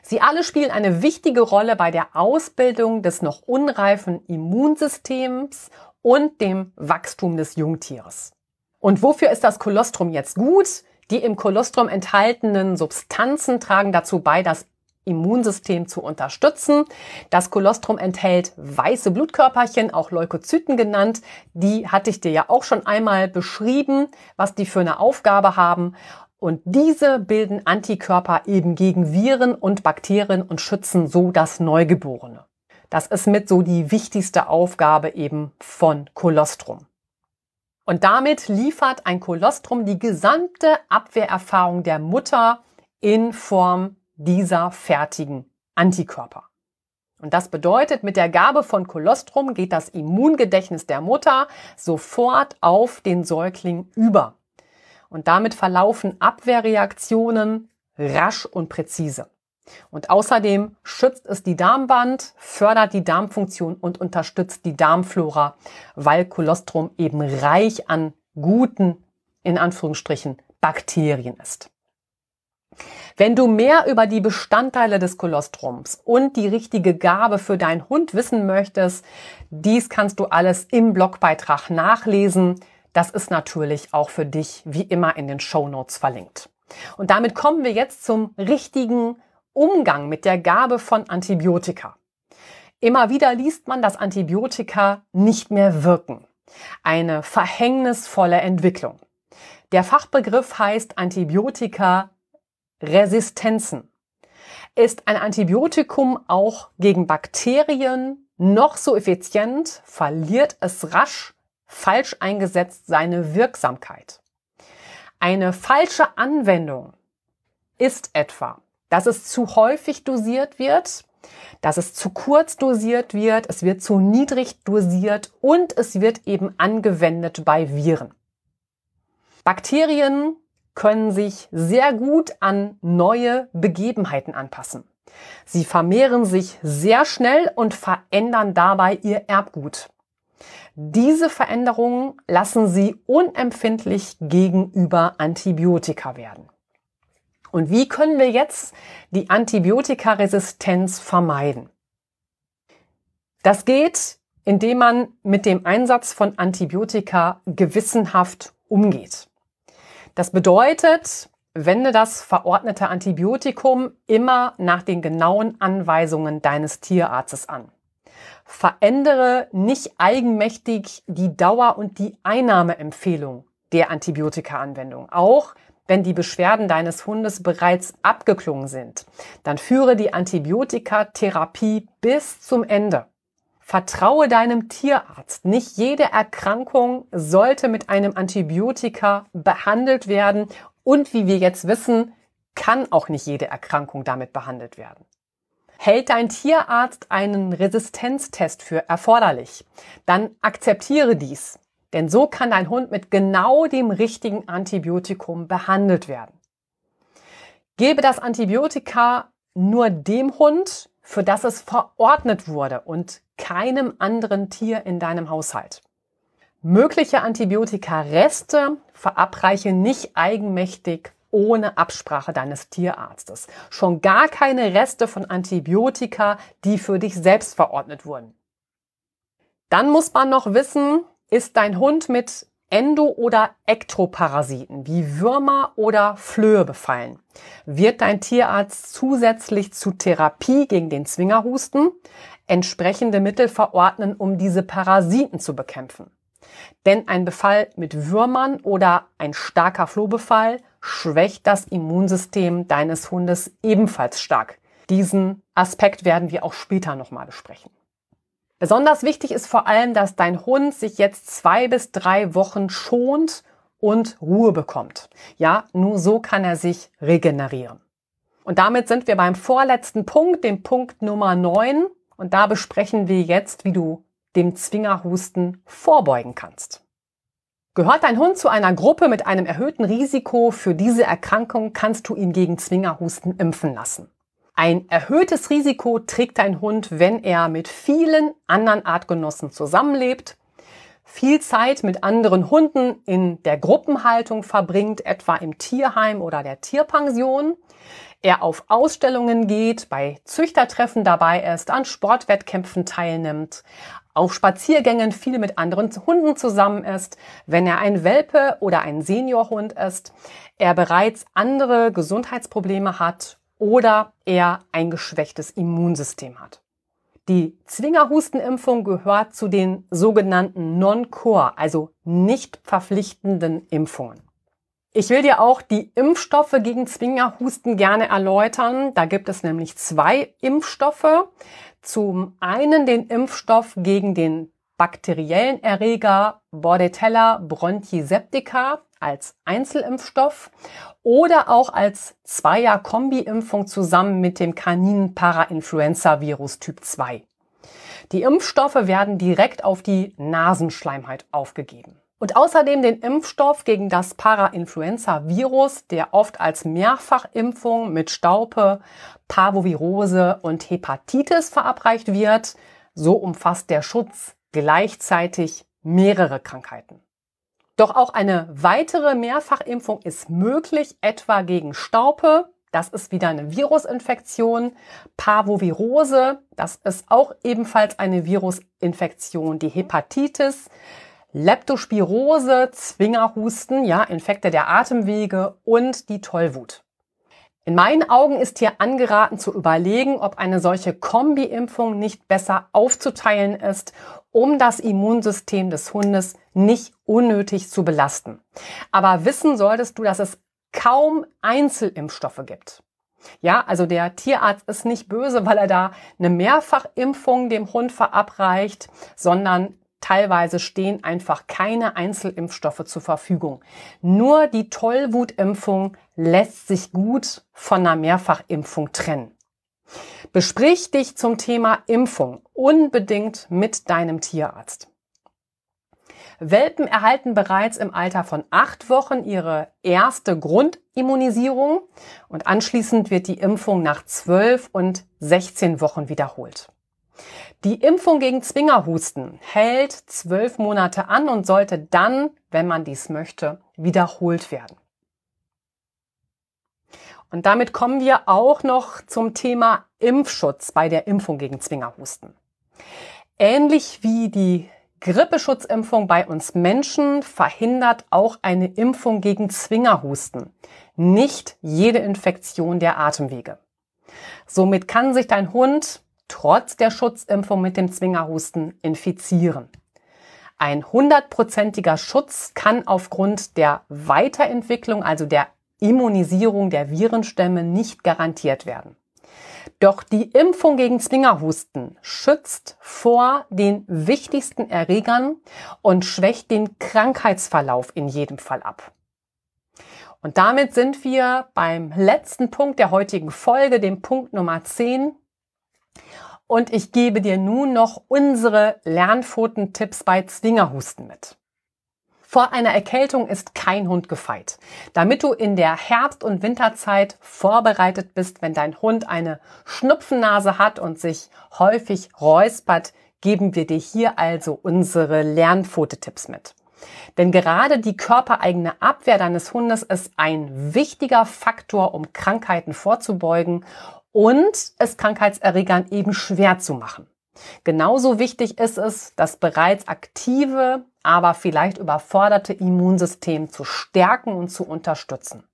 Sie alle spielen eine wichtige Rolle bei der Ausbildung des noch unreifen Immunsystems und dem Wachstum des Jungtieres. Und wofür ist das Kolostrum jetzt gut? Die im Kolostrum enthaltenen Substanzen tragen dazu bei, das Immunsystem zu unterstützen. Das Kolostrum enthält weiße Blutkörperchen, auch Leukozyten genannt. Die hatte ich dir ja auch schon einmal beschrieben, was die für eine Aufgabe haben. Und diese bilden Antikörper eben gegen Viren und Bakterien und schützen so das Neugeborene. Das ist mit so die wichtigste Aufgabe eben von Kolostrum. Und damit liefert ein Kolostrum die gesamte Abwehrerfahrung der Mutter in Form dieser fertigen Antikörper. Und das bedeutet, mit der Gabe von Kolostrum geht das Immungedächtnis der Mutter sofort auf den Säugling über. Und damit verlaufen Abwehrreaktionen rasch und präzise. Und außerdem schützt es die Darmwand, fördert die Darmfunktion und unterstützt die Darmflora, weil Kolostrum eben reich an guten, in Anführungsstrichen, Bakterien ist. Wenn du mehr über die Bestandteile des Kolostrums und die richtige Gabe für deinen Hund wissen möchtest, dies kannst du alles im Blogbeitrag nachlesen. Das ist natürlich auch für dich wie immer in den Show Notes verlinkt. Und damit kommen wir jetzt zum richtigen Umgang mit der Gabe von Antibiotika. Immer wieder liest man, dass Antibiotika nicht mehr wirken. Eine verhängnisvolle Entwicklung. Der Fachbegriff heißt Antibiotika-Resistenzen. Ist ein Antibiotikum auch gegen Bakterien noch so effizient, verliert es rasch falsch eingesetzt seine Wirksamkeit. Eine falsche Anwendung ist etwa, dass es zu häufig dosiert wird, dass es zu kurz dosiert wird, es wird zu niedrig dosiert und es wird eben angewendet bei Viren. Bakterien können sich sehr gut an neue Begebenheiten anpassen. Sie vermehren sich sehr schnell und verändern dabei ihr Erbgut. Diese Veränderungen lassen sie unempfindlich gegenüber Antibiotika werden. Und wie können wir jetzt die Antibiotikaresistenz vermeiden? Das geht, indem man mit dem Einsatz von Antibiotika gewissenhaft umgeht. Das bedeutet, wende das verordnete Antibiotikum immer nach den genauen Anweisungen deines Tierarztes an. Verändere nicht eigenmächtig die Dauer und die Einnahmeempfehlung der Antibiotikaanwendung. Auch wenn die Beschwerden deines Hundes bereits abgeklungen sind, dann führe die Antibiotikatherapie bis zum Ende. Vertraue deinem Tierarzt. Nicht jede Erkrankung sollte mit einem Antibiotika behandelt werden und wie wir jetzt wissen, kann auch nicht jede Erkrankung damit behandelt werden. Hält dein Tierarzt einen Resistenztest für erforderlich, dann akzeptiere dies, denn so kann dein Hund mit genau dem richtigen Antibiotikum behandelt werden. Gebe das Antibiotika nur dem Hund, für das es verordnet wurde und keinem anderen Tier in deinem Haushalt. Mögliche Antibiotika-Reste verabreiche nicht eigenmächtig ohne Absprache deines Tierarztes. Schon gar keine Reste von Antibiotika, die für dich selbst verordnet wurden. Dann muss man noch wissen, ist dein Hund mit Endo- oder Ektoparasiten wie Würmer oder Flöhe befallen, wird dein Tierarzt zusätzlich zu Therapie gegen den Zwingerhusten entsprechende Mittel verordnen, um diese Parasiten zu bekämpfen. Denn ein Befall mit Würmern oder ein starker Flohbefall schwächt das Immunsystem deines Hundes ebenfalls stark. Diesen Aspekt werden wir auch später nochmal besprechen. Besonders wichtig ist vor allem, dass dein Hund sich jetzt zwei bis drei Wochen schont und Ruhe bekommt. Ja, nur so kann er sich regenerieren. Und damit sind wir beim vorletzten Punkt, dem Punkt Nummer neun. Und da besprechen wir jetzt, wie du dem Zwingerhusten vorbeugen kannst. Gehört dein Hund zu einer Gruppe mit einem erhöhten Risiko für diese Erkrankung, kannst du ihn gegen Zwingerhusten impfen lassen. Ein erhöhtes Risiko trägt dein Hund, wenn er mit vielen anderen Artgenossen zusammenlebt, viel Zeit mit anderen Hunden in der Gruppenhaltung verbringt, etwa im Tierheim oder der Tierpension, er auf Ausstellungen geht, bei Züchtertreffen dabei ist, an Sportwettkämpfen teilnimmt, auf Spaziergängen viel mit anderen Hunden zusammen ist, wenn er ein Welpe oder ein Seniorhund ist, er bereits andere Gesundheitsprobleme hat oder er ein geschwächtes Immunsystem hat. Die Zwingerhustenimpfung gehört zu den sogenannten Non-Core, also nicht verpflichtenden Impfungen. Ich will dir auch die Impfstoffe gegen Zwingerhusten gerne erläutern. Da gibt es nämlich zwei Impfstoffe. Zum einen den Impfstoff gegen den bakteriellen Erreger Bordetella bronchiceptica als Einzelimpfstoff oder auch als Zweier-Kombi-Impfung zusammen mit dem kaninen Parainfluenza-Virus Typ 2. Die Impfstoffe werden direkt auf die Nasenschleimhaut aufgegeben. Und außerdem den Impfstoff gegen das Parainfluenza-Virus, der oft als Mehrfachimpfung mit Staupe, Parvovirose und Hepatitis verabreicht wird. So umfasst der Schutz gleichzeitig mehrere Krankheiten. Doch auch eine weitere Mehrfachimpfung ist möglich, etwa gegen Staupe. Das ist wieder eine Virusinfektion. Parvovirose, das ist auch ebenfalls eine Virusinfektion. Die Hepatitis, Leptospirose, Zwingerhusten, ja, Infekte der Atemwege und die Tollwut. In meinen Augen ist hier angeraten zu überlegen, ob eine solche Kombi-Impfung nicht besser aufzuteilen ist, um das Immunsystem des Hundes nicht unnötig zu belasten. Aber wissen solltest du, dass es kaum Einzelimpfstoffe gibt. Ja, also der Tierarzt ist nicht böse, weil er da eine Mehrfachimpfung dem Hund verabreicht, sondern Teilweise stehen einfach keine Einzelimpfstoffe zur Verfügung. Nur die Tollwutimpfung lässt sich gut von einer Mehrfachimpfung trennen. Besprich dich zum Thema Impfung unbedingt mit deinem Tierarzt. Welpen erhalten bereits im Alter von acht Wochen ihre erste Grundimmunisierung und anschließend wird die Impfung nach zwölf und 16 Wochen wiederholt. Die Impfung gegen Zwingerhusten hält zwölf Monate an und sollte dann, wenn man dies möchte, wiederholt werden. Und damit kommen wir auch noch zum Thema Impfschutz bei der Impfung gegen Zwingerhusten. Ähnlich wie die Grippeschutzimpfung bei uns Menschen verhindert auch eine Impfung gegen Zwingerhusten nicht jede Infektion der Atemwege. Somit kann sich dein Hund trotz der Schutzimpfung mit dem Zwingerhusten infizieren. Ein hundertprozentiger Schutz kann aufgrund der Weiterentwicklung, also der Immunisierung der Virenstämme nicht garantiert werden. Doch die Impfung gegen Zwingerhusten schützt vor den wichtigsten Erregern und schwächt den Krankheitsverlauf in jedem Fall ab. Und damit sind wir beim letzten Punkt der heutigen Folge, dem Punkt Nummer 10. Und ich gebe dir nun noch unsere Lernpfotentipps bei Zwingerhusten mit. Vor einer Erkältung ist kein Hund gefeit. Damit du in der Herbst- und Winterzeit vorbereitet bist, wenn dein Hund eine Schnupfennase hat und sich häufig räuspert, geben wir dir hier also unsere Lernpfotetipps mit. Denn gerade die körpereigene Abwehr deines Hundes ist ein wichtiger Faktor, um Krankheiten vorzubeugen und es Krankheitserregern eben schwer zu machen. Genauso wichtig ist es, das bereits aktive, aber vielleicht überforderte Immunsystem zu stärken und zu unterstützen.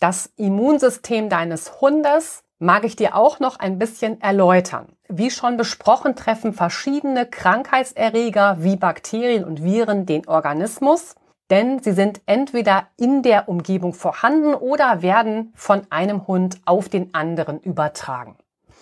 Das Immunsystem deines Hundes mag ich dir auch noch ein bisschen erläutern. Wie schon besprochen, treffen verschiedene Krankheitserreger wie Bakterien und Viren den Organismus, denn sie sind entweder in der Umgebung vorhanden oder werden von einem Hund auf den anderen übertragen.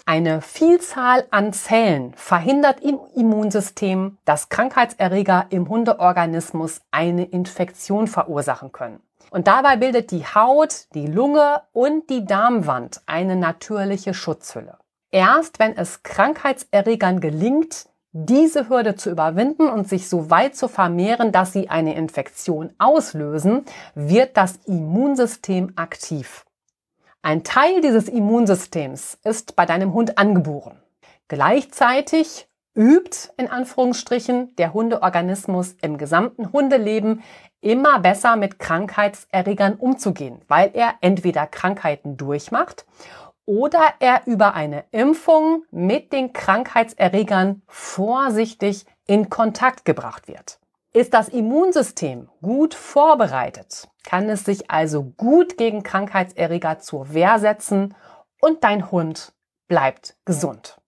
Eine Vielzahl an Zellen verhindert im Immunsystem, dass Krankheitserreger im Hundeorganismus eine Infektion verursachen können. Und dabei bildet die Haut, die Lunge und die Darmwand eine natürliche Schutzhülle. Erst wenn es Krankheitserregern gelingt, diese Hürde zu überwinden und sich so weit zu vermehren, dass sie eine Infektion auslösen, wird das Immunsystem aktiv. Ein Teil dieses Immunsystems ist bei deinem Hund angeboren. Gleichzeitig übt in Anführungsstrichen der Hundeorganismus im gesamten Hundeleben immer besser mit Krankheitserregern umzugehen, weil er entweder Krankheiten durchmacht oder er über eine Impfung mit den Krankheitserregern vorsichtig in Kontakt gebracht wird. Ist das Immunsystem gut vorbereitet, kann es sich also gut gegen Krankheitserreger zur Wehr setzen und dein Hund bleibt gesund.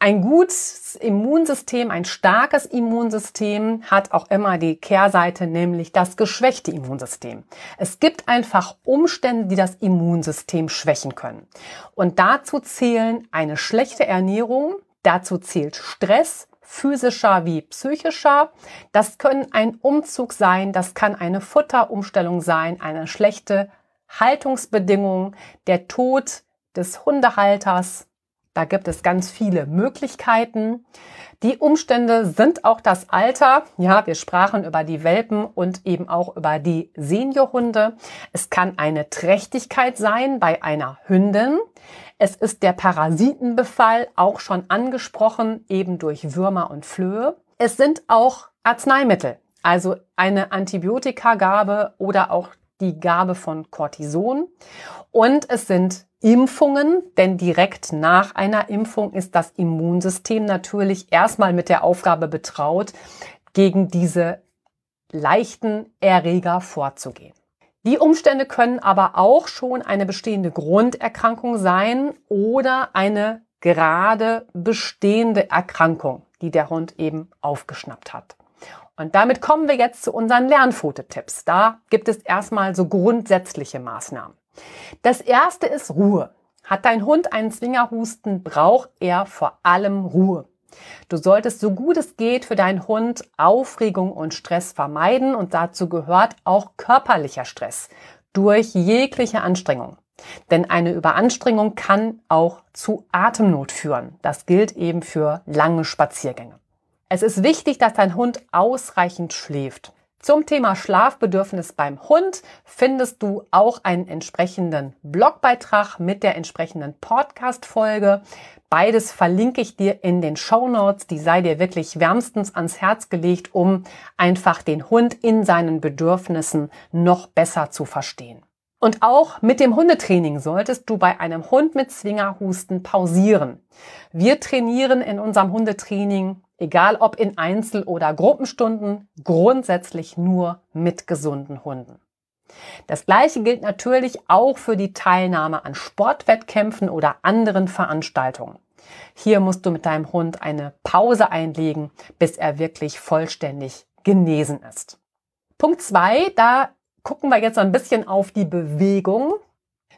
Ein gutes Immunsystem, ein starkes Immunsystem hat auch immer die Kehrseite, nämlich das geschwächte Immunsystem. Es gibt einfach Umstände, die das Immunsystem schwächen können. Und dazu zählen eine schlechte Ernährung, dazu zählt Stress, physischer wie psychischer. Das können ein Umzug sein, das kann eine Futterumstellung sein, eine schlechte Haltungsbedingung, der Tod des Hundehalters. Da gibt es ganz viele Möglichkeiten. Die Umstände sind auch das Alter. Ja, wir sprachen über die Welpen und eben auch über die Seniorhunde. Es kann eine Trächtigkeit sein bei einer Hündin. Es ist der Parasitenbefall auch schon angesprochen, eben durch Würmer und Flöhe. Es sind auch Arzneimittel, also eine Antibiotikagabe oder auch die Gabe von Cortison. Und es sind Impfungen, denn direkt nach einer Impfung ist das Immunsystem natürlich erstmal mit der Aufgabe betraut, gegen diese leichten Erreger vorzugehen. Die Umstände können aber auch schon eine bestehende Grunderkrankung sein oder eine gerade bestehende Erkrankung, die der Hund eben aufgeschnappt hat. Und damit kommen wir jetzt zu unseren Lernfototipps. Da gibt es erstmal so grundsätzliche Maßnahmen. Das erste ist Ruhe. Hat dein Hund einen Zwingerhusten, braucht er vor allem Ruhe. Du solltest so gut es geht für deinen Hund Aufregung und Stress vermeiden und dazu gehört auch körperlicher Stress durch jegliche Anstrengung. Denn eine Überanstrengung kann auch zu Atemnot führen. Das gilt eben für lange Spaziergänge. Es ist wichtig, dass dein Hund ausreichend schläft. Zum Thema Schlafbedürfnis beim Hund findest du auch einen entsprechenden Blogbeitrag mit der entsprechenden Podcast-Folge. Beides verlinke ich dir in den Show Notes. Die sei dir wirklich wärmstens ans Herz gelegt, um einfach den Hund in seinen Bedürfnissen noch besser zu verstehen. Und auch mit dem Hundetraining solltest du bei einem Hund mit Zwingerhusten pausieren. Wir trainieren in unserem Hundetraining, egal ob in Einzel- oder Gruppenstunden, grundsätzlich nur mit gesunden Hunden. Das gleiche gilt natürlich auch für die Teilnahme an Sportwettkämpfen oder anderen Veranstaltungen. Hier musst du mit deinem Hund eine Pause einlegen, bis er wirklich vollständig genesen ist. Punkt zwei, da gucken wir jetzt ein bisschen auf die Bewegung.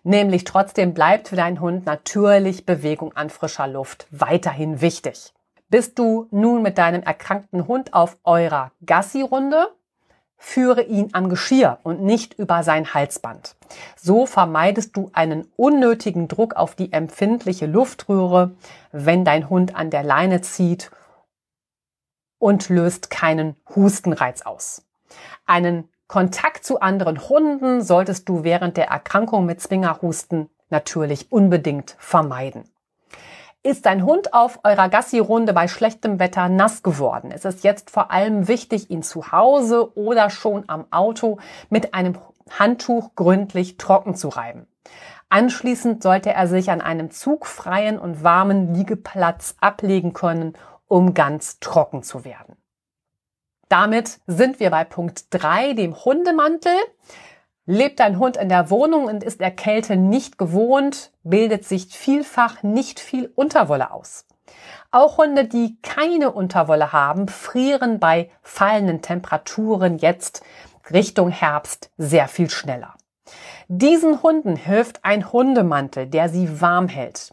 Nämlich trotzdem bleibt für deinen Hund natürlich Bewegung an frischer Luft weiterhin wichtig. Bist du nun mit deinem erkrankten Hund auf eurer Gassi-Runde? Führe ihn am Geschirr und nicht über sein Halsband. So vermeidest du einen unnötigen Druck auf die empfindliche Luftröhre, wenn dein Hund an der Leine zieht und löst keinen Hustenreiz aus. Einen Kontakt zu anderen Hunden solltest du während der Erkrankung mit Zwingerhusten natürlich unbedingt vermeiden. Ist dein Hund auf eurer Gassi-Runde bei schlechtem Wetter nass geworden? Es ist jetzt vor allem wichtig, ihn zu Hause oder schon am Auto mit einem Handtuch gründlich trocken zu reiben. Anschließend sollte er sich an einem zugfreien und warmen Liegeplatz ablegen können, um ganz trocken zu werden. Damit sind wir bei Punkt 3, dem Hundemantel. Lebt dein Hund in der Wohnung und ist der Kälte nicht gewohnt, bildet sich vielfach nicht viel Unterwolle aus. Auch Hunde, die keine Unterwolle haben, frieren bei fallenden Temperaturen jetzt Richtung Herbst sehr viel schneller. Diesen Hunden hilft ein Hundemantel, der sie warm hält.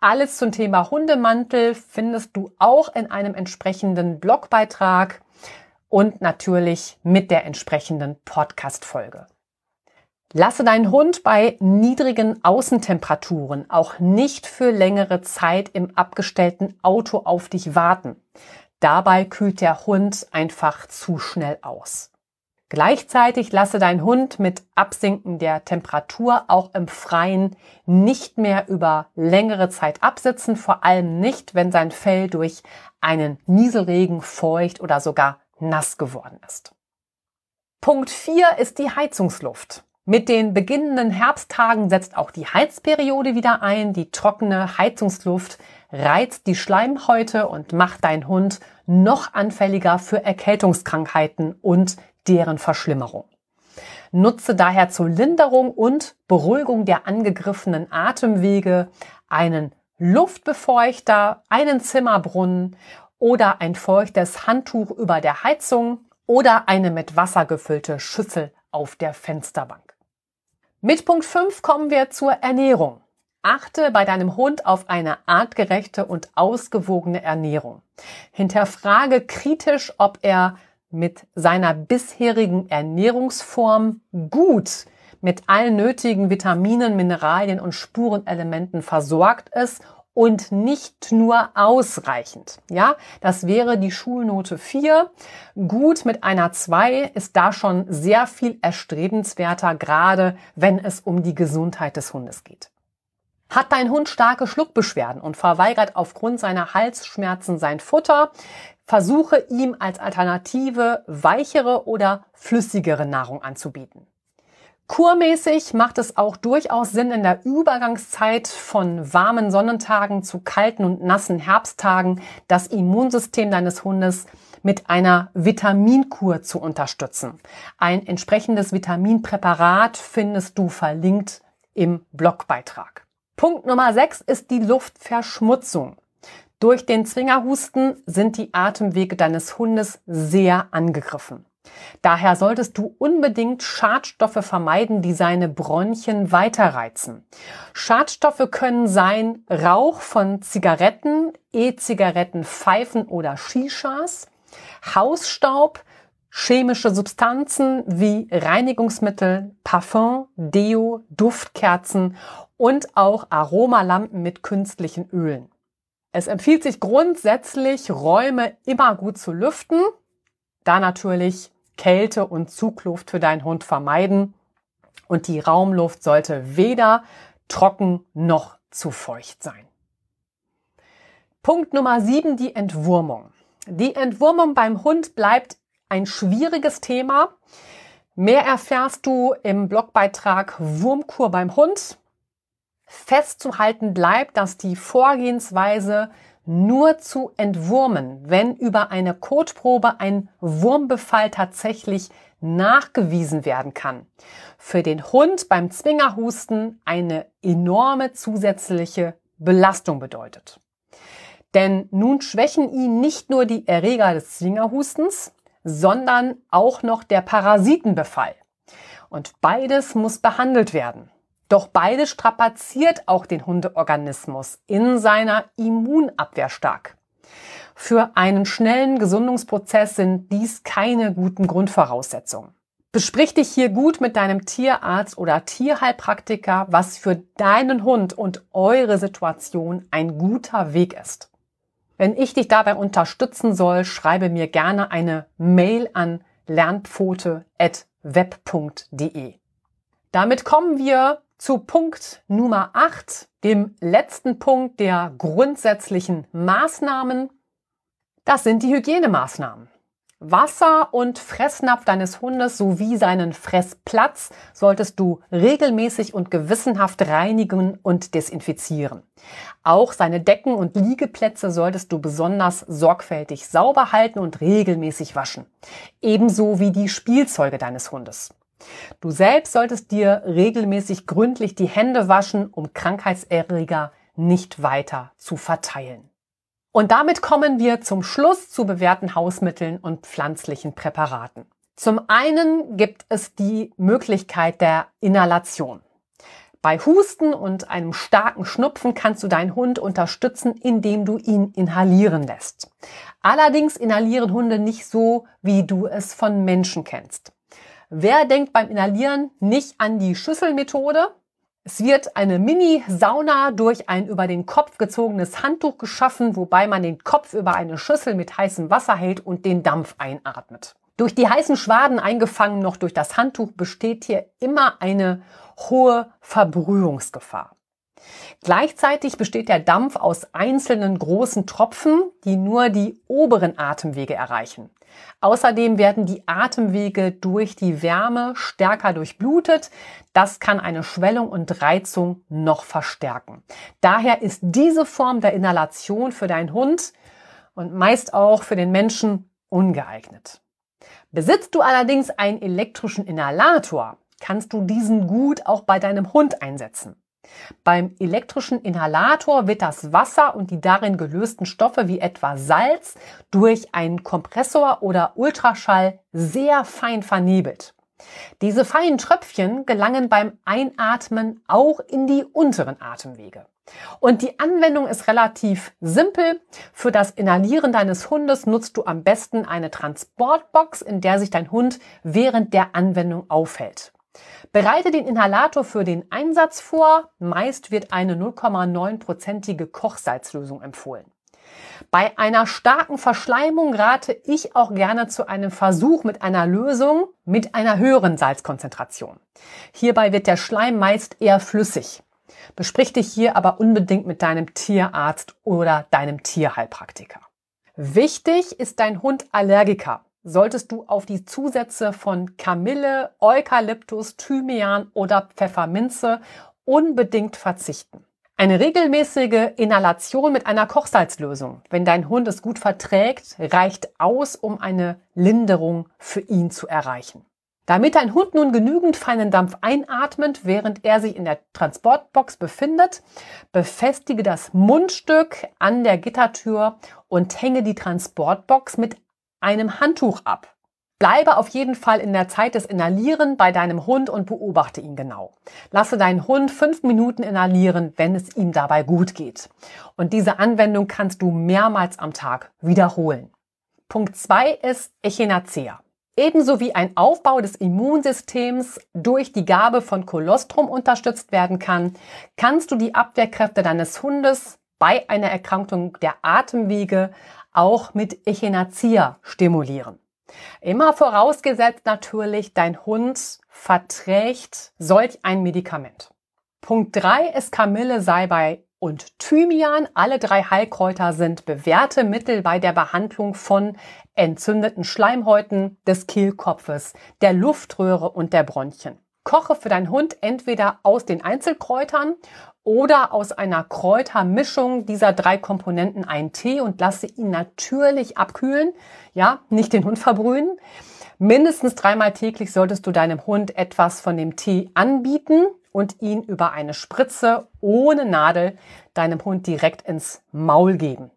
Alles zum Thema Hundemantel findest du auch in einem entsprechenden Blogbeitrag und natürlich mit der entsprechenden Podcast-Folge. Lasse deinen Hund bei niedrigen Außentemperaturen auch nicht für längere Zeit im abgestellten Auto auf dich warten. Dabei kühlt der Hund einfach zu schnell aus. Gleichzeitig lasse dein Hund mit Absinken der Temperatur auch im Freien nicht mehr über längere Zeit absitzen, vor allem nicht, wenn sein Fell durch einen Nieselregen feucht oder sogar nass geworden ist. Punkt 4 ist die Heizungsluft. Mit den beginnenden Herbsttagen setzt auch die Heizperiode wieder ein. Die trockene Heizungsluft reizt die Schleimhäute und macht deinen Hund noch anfälliger für Erkältungskrankheiten und deren Verschlimmerung. Nutze daher zur Linderung und Beruhigung der angegriffenen Atemwege einen Luftbefeuchter, einen Zimmerbrunnen oder ein feuchtes Handtuch über der Heizung oder eine mit Wasser gefüllte Schüssel auf der Fensterbank. Mit Punkt 5 kommen wir zur Ernährung. Achte bei deinem Hund auf eine artgerechte und ausgewogene Ernährung. Hinterfrage kritisch, ob er mit seiner bisherigen Ernährungsform gut mit allen nötigen Vitaminen, Mineralien und Spurenelementen versorgt ist und nicht nur ausreichend. Ja, das wäre die Schulnote 4. Gut mit einer 2 ist da schon sehr viel erstrebenswerter, gerade wenn es um die Gesundheit des Hundes geht. Hat dein Hund starke Schluckbeschwerden und verweigert aufgrund seiner Halsschmerzen sein Futter, versuche ihm als Alternative weichere oder flüssigere Nahrung anzubieten. Kurmäßig macht es auch durchaus Sinn, in der Übergangszeit von warmen Sonnentagen zu kalten und nassen Herbsttagen das Immunsystem deines Hundes mit einer Vitaminkur zu unterstützen. Ein entsprechendes Vitaminpräparat findest du verlinkt im Blogbeitrag. Punkt Nummer 6 ist die Luftverschmutzung. Durch den Zwingerhusten sind die Atemwege deines Hundes sehr angegriffen. Daher solltest du unbedingt Schadstoffe vermeiden, die seine Bronchien weiterreizen. Schadstoffe können sein Rauch von Zigaretten, E-Zigaretten, Pfeifen oder Shishas, Hausstaub, chemische Substanzen wie Reinigungsmittel, Parfum, Deo, Duftkerzen und auch Aromalampen mit künstlichen Ölen. Es empfiehlt sich grundsätzlich, Räume immer gut zu lüften, da natürlich Kälte und Zugluft für deinen Hund vermeiden. Und die Raumluft sollte weder trocken noch zu feucht sein. Punkt Nummer sieben, die Entwurmung. Die Entwurmung beim Hund bleibt ein schwieriges Thema. Mehr erfährst du im Blogbeitrag Wurmkur beim Hund. Festzuhalten bleibt, dass die Vorgehensweise nur zu entwurmen, wenn über eine Kotprobe ein Wurmbefall tatsächlich nachgewiesen werden kann. Für den Hund beim Zwingerhusten eine enorme zusätzliche Belastung bedeutet. Denn nun schwächen ihn nicht nur die Erreger des Zwingerhustens, sondern auch noch der Parasitenbefall. Und beides muss behandelt werden. Doch beides strapaziert auch den Hundeorganismus in seiner Immunabwehr stark. Für einen schnellen Gesundungsprozess sind dies keine guten Grundvoraussetzungen. Besprich dich hier gut mit deinem Tierarzt oder Tierheilpraktiker, was für deinen Hund und eure Situation ein guter Weg ist. Wenn ich dich dabei unterstützen soll, schreibe mir gerne eine Mail an lernpfote.web.de. Damit kommen wir zu Punkt Nummer 8, dem letzten Punkt der grundsätzlichen Maßnahmen. Das sind die Hygienemaßnahmen. Wasser und Fressnapf deines Hundes sowie seinen Fressplatz solltest du regelmäßig und gewissenhaft reinigen und desinfizieren. Auch seine Decken und Liegeplätze solltest du besonders sorgfältig sauber halten und regelmäßig waschen. Ebenso wie die Spielzeuge deines Hundes. Du selbst solltest dir regelmäßig gründlich die Hände waschen, um Krankheitserreger nicht weiter zu verteilen. Und damit kommen wir zum Schluss zu bewährten Hausmitteln und pflanzlichen Präparaten. Zum einen gibt es die Möglichkeit der Inhalation. Bei Husten und einem starken Schnupfen kannst du deinen Hund unterstützen, indem du ihn inhalieren lässt. Allerdings inhalieren Hunde nicht so, wie du es von Menschen kennst. Wer denkt beim Inhalieren nicht an die Schüsselmethode? Es wird eine Mini-Sauna durch ein über den Kopf gezogenes Handtuch geschaffen, wobei man den Kopf über eine Schüssel mit heißem Wasser hält und den Dampf einatmet. Durch die heißen Schwaden eingefangen noch durch das Handtuch besteht hier immer eine hohe Verbrühungsgefahr. Gleichzeitig besteht der Dampf aus einzelnen großen Tropfen, die nur die oberen Atemwege erreichen. Außerdem werden die Atemwege durch die Wärme stärker durchblutet. Das kann eine Schwellung und Reizung noch verstärken. Daher ist diese Form der Inhalation für deinen Hund und meist auch für den Menschen ungeeignet. Besitzt du allerdings einen elektrischen Inhalator, kannst du diesen gut auch bei deinem Hund einsetzen. Beim elektrischen Inhalator wird das Wasser und die darin gelösten Stoffe wie etwa Salz durch einen Kompressor oder Ultraschall sehr fein vernebelt. Diese feinen Tröpfchen gelangen beim Einatmen auch in die unteren Atemwege. Und die Anwendung ist relativ simpel. Für das Inhalieren deines Hundes nutzt du am besten eine Transportbox, in der sich dein Hund während der Anwendung aufhält. Bereite den Inhalator für den Einsatz vor. Meist wird eine 0,9-prozentige Kochsalzlösung empfohlen. Bei einer starken Verschleimung rate ich auch gerne zu einem Versuch mit einer Lösung mit einer höheren Salzkonzentration. Hierbei wird der Schleim meist eher flüssig. Besprich dich hier aber unbedingt mit deinem Tierarzt oder deinem Tierheilpraktiker. Wichtig ist dein Hund Allergiker solltest du auf die Zusätze von Kamille, Eukalyptus, Thymian oder Pfefferminze unbedingt verzichten. Eine regelmäßige Inhalation mit einer Kochsalzlösung, wenn dein Hund es gut verträgt, reicht aus, um eine Linderung für ihn zu erreichen. Damit dein Hund nun genügend feinen Dampf einatmet, während er sich in der Transportbox befindet, befestige das Mundstück an der Gittertür und hänge die Transportbox mit einem Handtuch ab. Bleibe auf jeden Fall in der Zeit des Inhalieren bei deinem Hund und beobachte ihn genau. Lasse deinen Hund fünf Minuten inhalieren, wenn es ihm dabei gut geht. Und diese Anwendung kannst du mehrmals am Tag wiederholen. Punkt zwei ist Echinacea. Ebenso wie ein Aufbau des Immunsystems durch die Gabe von Kolostrum unterstützt werden kann, kannst du die Abwehrkräfte deines Hundes bei einer Erkrankung der Atemwege auch mit Echinacea stimulieren. Immer vorausgesetzt natürlich, dein Hund verträgt solch ein Medikament. Punkt drei ist Kamille, Salbei und Thymian. Alle drei Heilkräuter sind bewährte Mittel bei der Behandlung von entzündeten Schleimhäuten des Kehlkopfes, der Luftröhre und der Bronchien. Koche für deinen Hund entweder aus den Einzelkräutern oder aus einer Kräutermischung dieser drei Komponenten einen Tee und lasse ihn natürlich abkühlen. Ja, nicht den Hund verbrühen. Mindestens dreimal täglich solltest du deinem Hund etwas von dem Tee anbieten und ihn über eine Spritze ohne Nadel deinem Hund direkt ins Maul geben.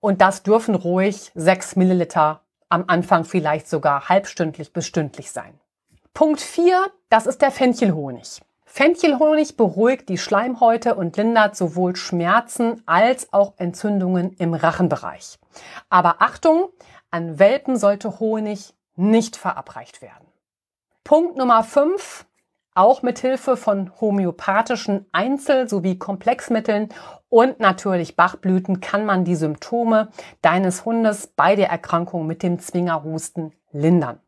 Und das dürfen ruhig sechs Milliliter am Anfang vielleicht sogar halbstündlich bis stündlich sein. Punkt vier, das ist der Fenchelhonig. Fenchelhonig beruhigt die Schleimhäute und lindert sowohl Schmerzen als auch Entzündungen im Rachenbereich. Aber Achtung, an Welpen sollte Honig nicht verabreicht werden. Punkt Nummer fünf, auch mit Hilfe von homöopathischen Einzel- sowie Komplexmitteln und natürlich Bachblüten kann man die Symptome deines Hundes bei der Erkrankung mit dem Zwingerhusten lindern.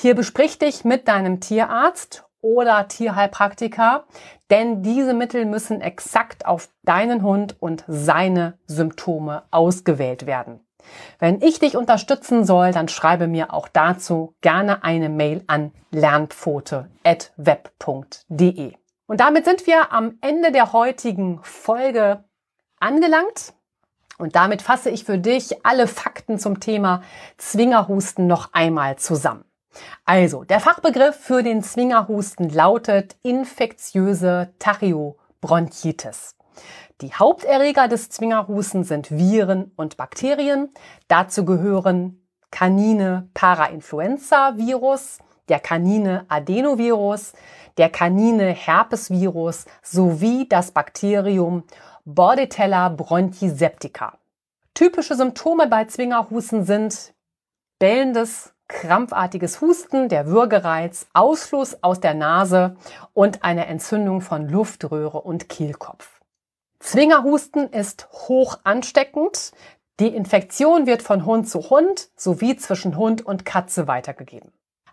Hier besprich dich mit deinem Tierarzt oder Tierheilpraktiker, denn diese Mittel müssen exakt auf deinen Hund und seine Symptome ausgewählt werden. Wenn ich dich unterstützen soll, dann schreibe mir auch dazu gerne eine Mail an lernpfote.web.de. Und damit sind wir am Ende der heutigen Folge angelangt. Und damit fasse ich für dich alle Fakten zum Thema Zwingerhusten noch einmal zusammen. Also, der Fachbegriff für den Zwingerhusten lautet infektiöse Tachiobronchitis. Die Haupterreger des Zwingerhusten sind Viren und Bakterien. Dazu gehören Kanine Parainfluenza Virus, der Kanine Adenovirus, der Kanine Herpesvirus sowie das Bakterium Bordetella bronchiseptica. Typische Symptome bei Zwingerhusten sind bellendes, krampfartiges Husten, der Würgereiz, Ausfluss aus der Nase und eine Entzündung von Luftröhre und Kehlkopf. Zwingerhusten ist hoch ansteckend. Die Infektion wird von Hund zu Hund sowie zwischen Hund und Katze weitergegeben.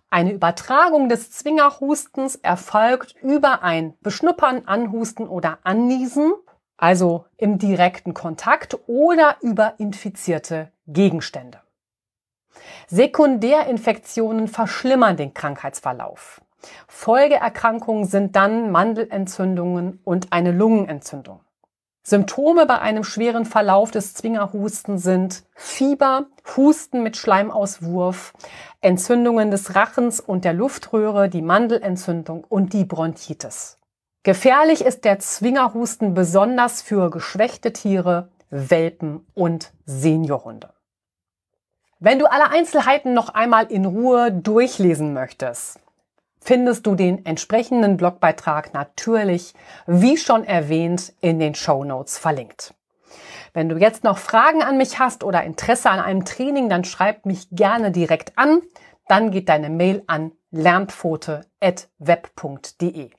Eine Übertragung des Zwingerhustens erfolgt über ein Beschnuppern, Anhusten oder Anniesen, also im direkten Kontakt oder über infizierte Gegenstände. Sekundärinfektionen verschlimmern den Krankheitsverlauf. Folgeerkrankungen sind dann Mandelentzündungen und eine Lungenentzündung. Symptome bei einem schweren Verlauf des Zwingerhusten sind Fieber, Husten mit Schleimauswurf, Entzündungen des Rachens und der Luftröhre, die Mandelentzündung und die Bronchitis. Gefährlich ist der Zwingerhusten besonders für geschwächte Tiere, Welpen und Seniorhunde. Wenn du alle Einzelheiten noch einmal in Ruhe durchlesen möchtest, findest du den entsprechenden Blogbeitrag natürlich, wie schon erwähnt, in den Show Notes verlinkt. Wenn du jetzt noch Fragen an mich hast oder Interesse an einem Training, dann schreib mich gerne direkt an. Dann geht deine Mail an lernpfote.web.de.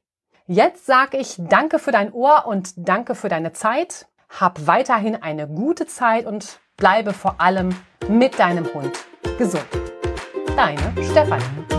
Jetzt sage ich Danke für dein Ohr und danke für deine Zeit. Hab weiterhin eine gute Zeit und bleibe vor allem mit deinem Hund gesund. Deine Stefanie.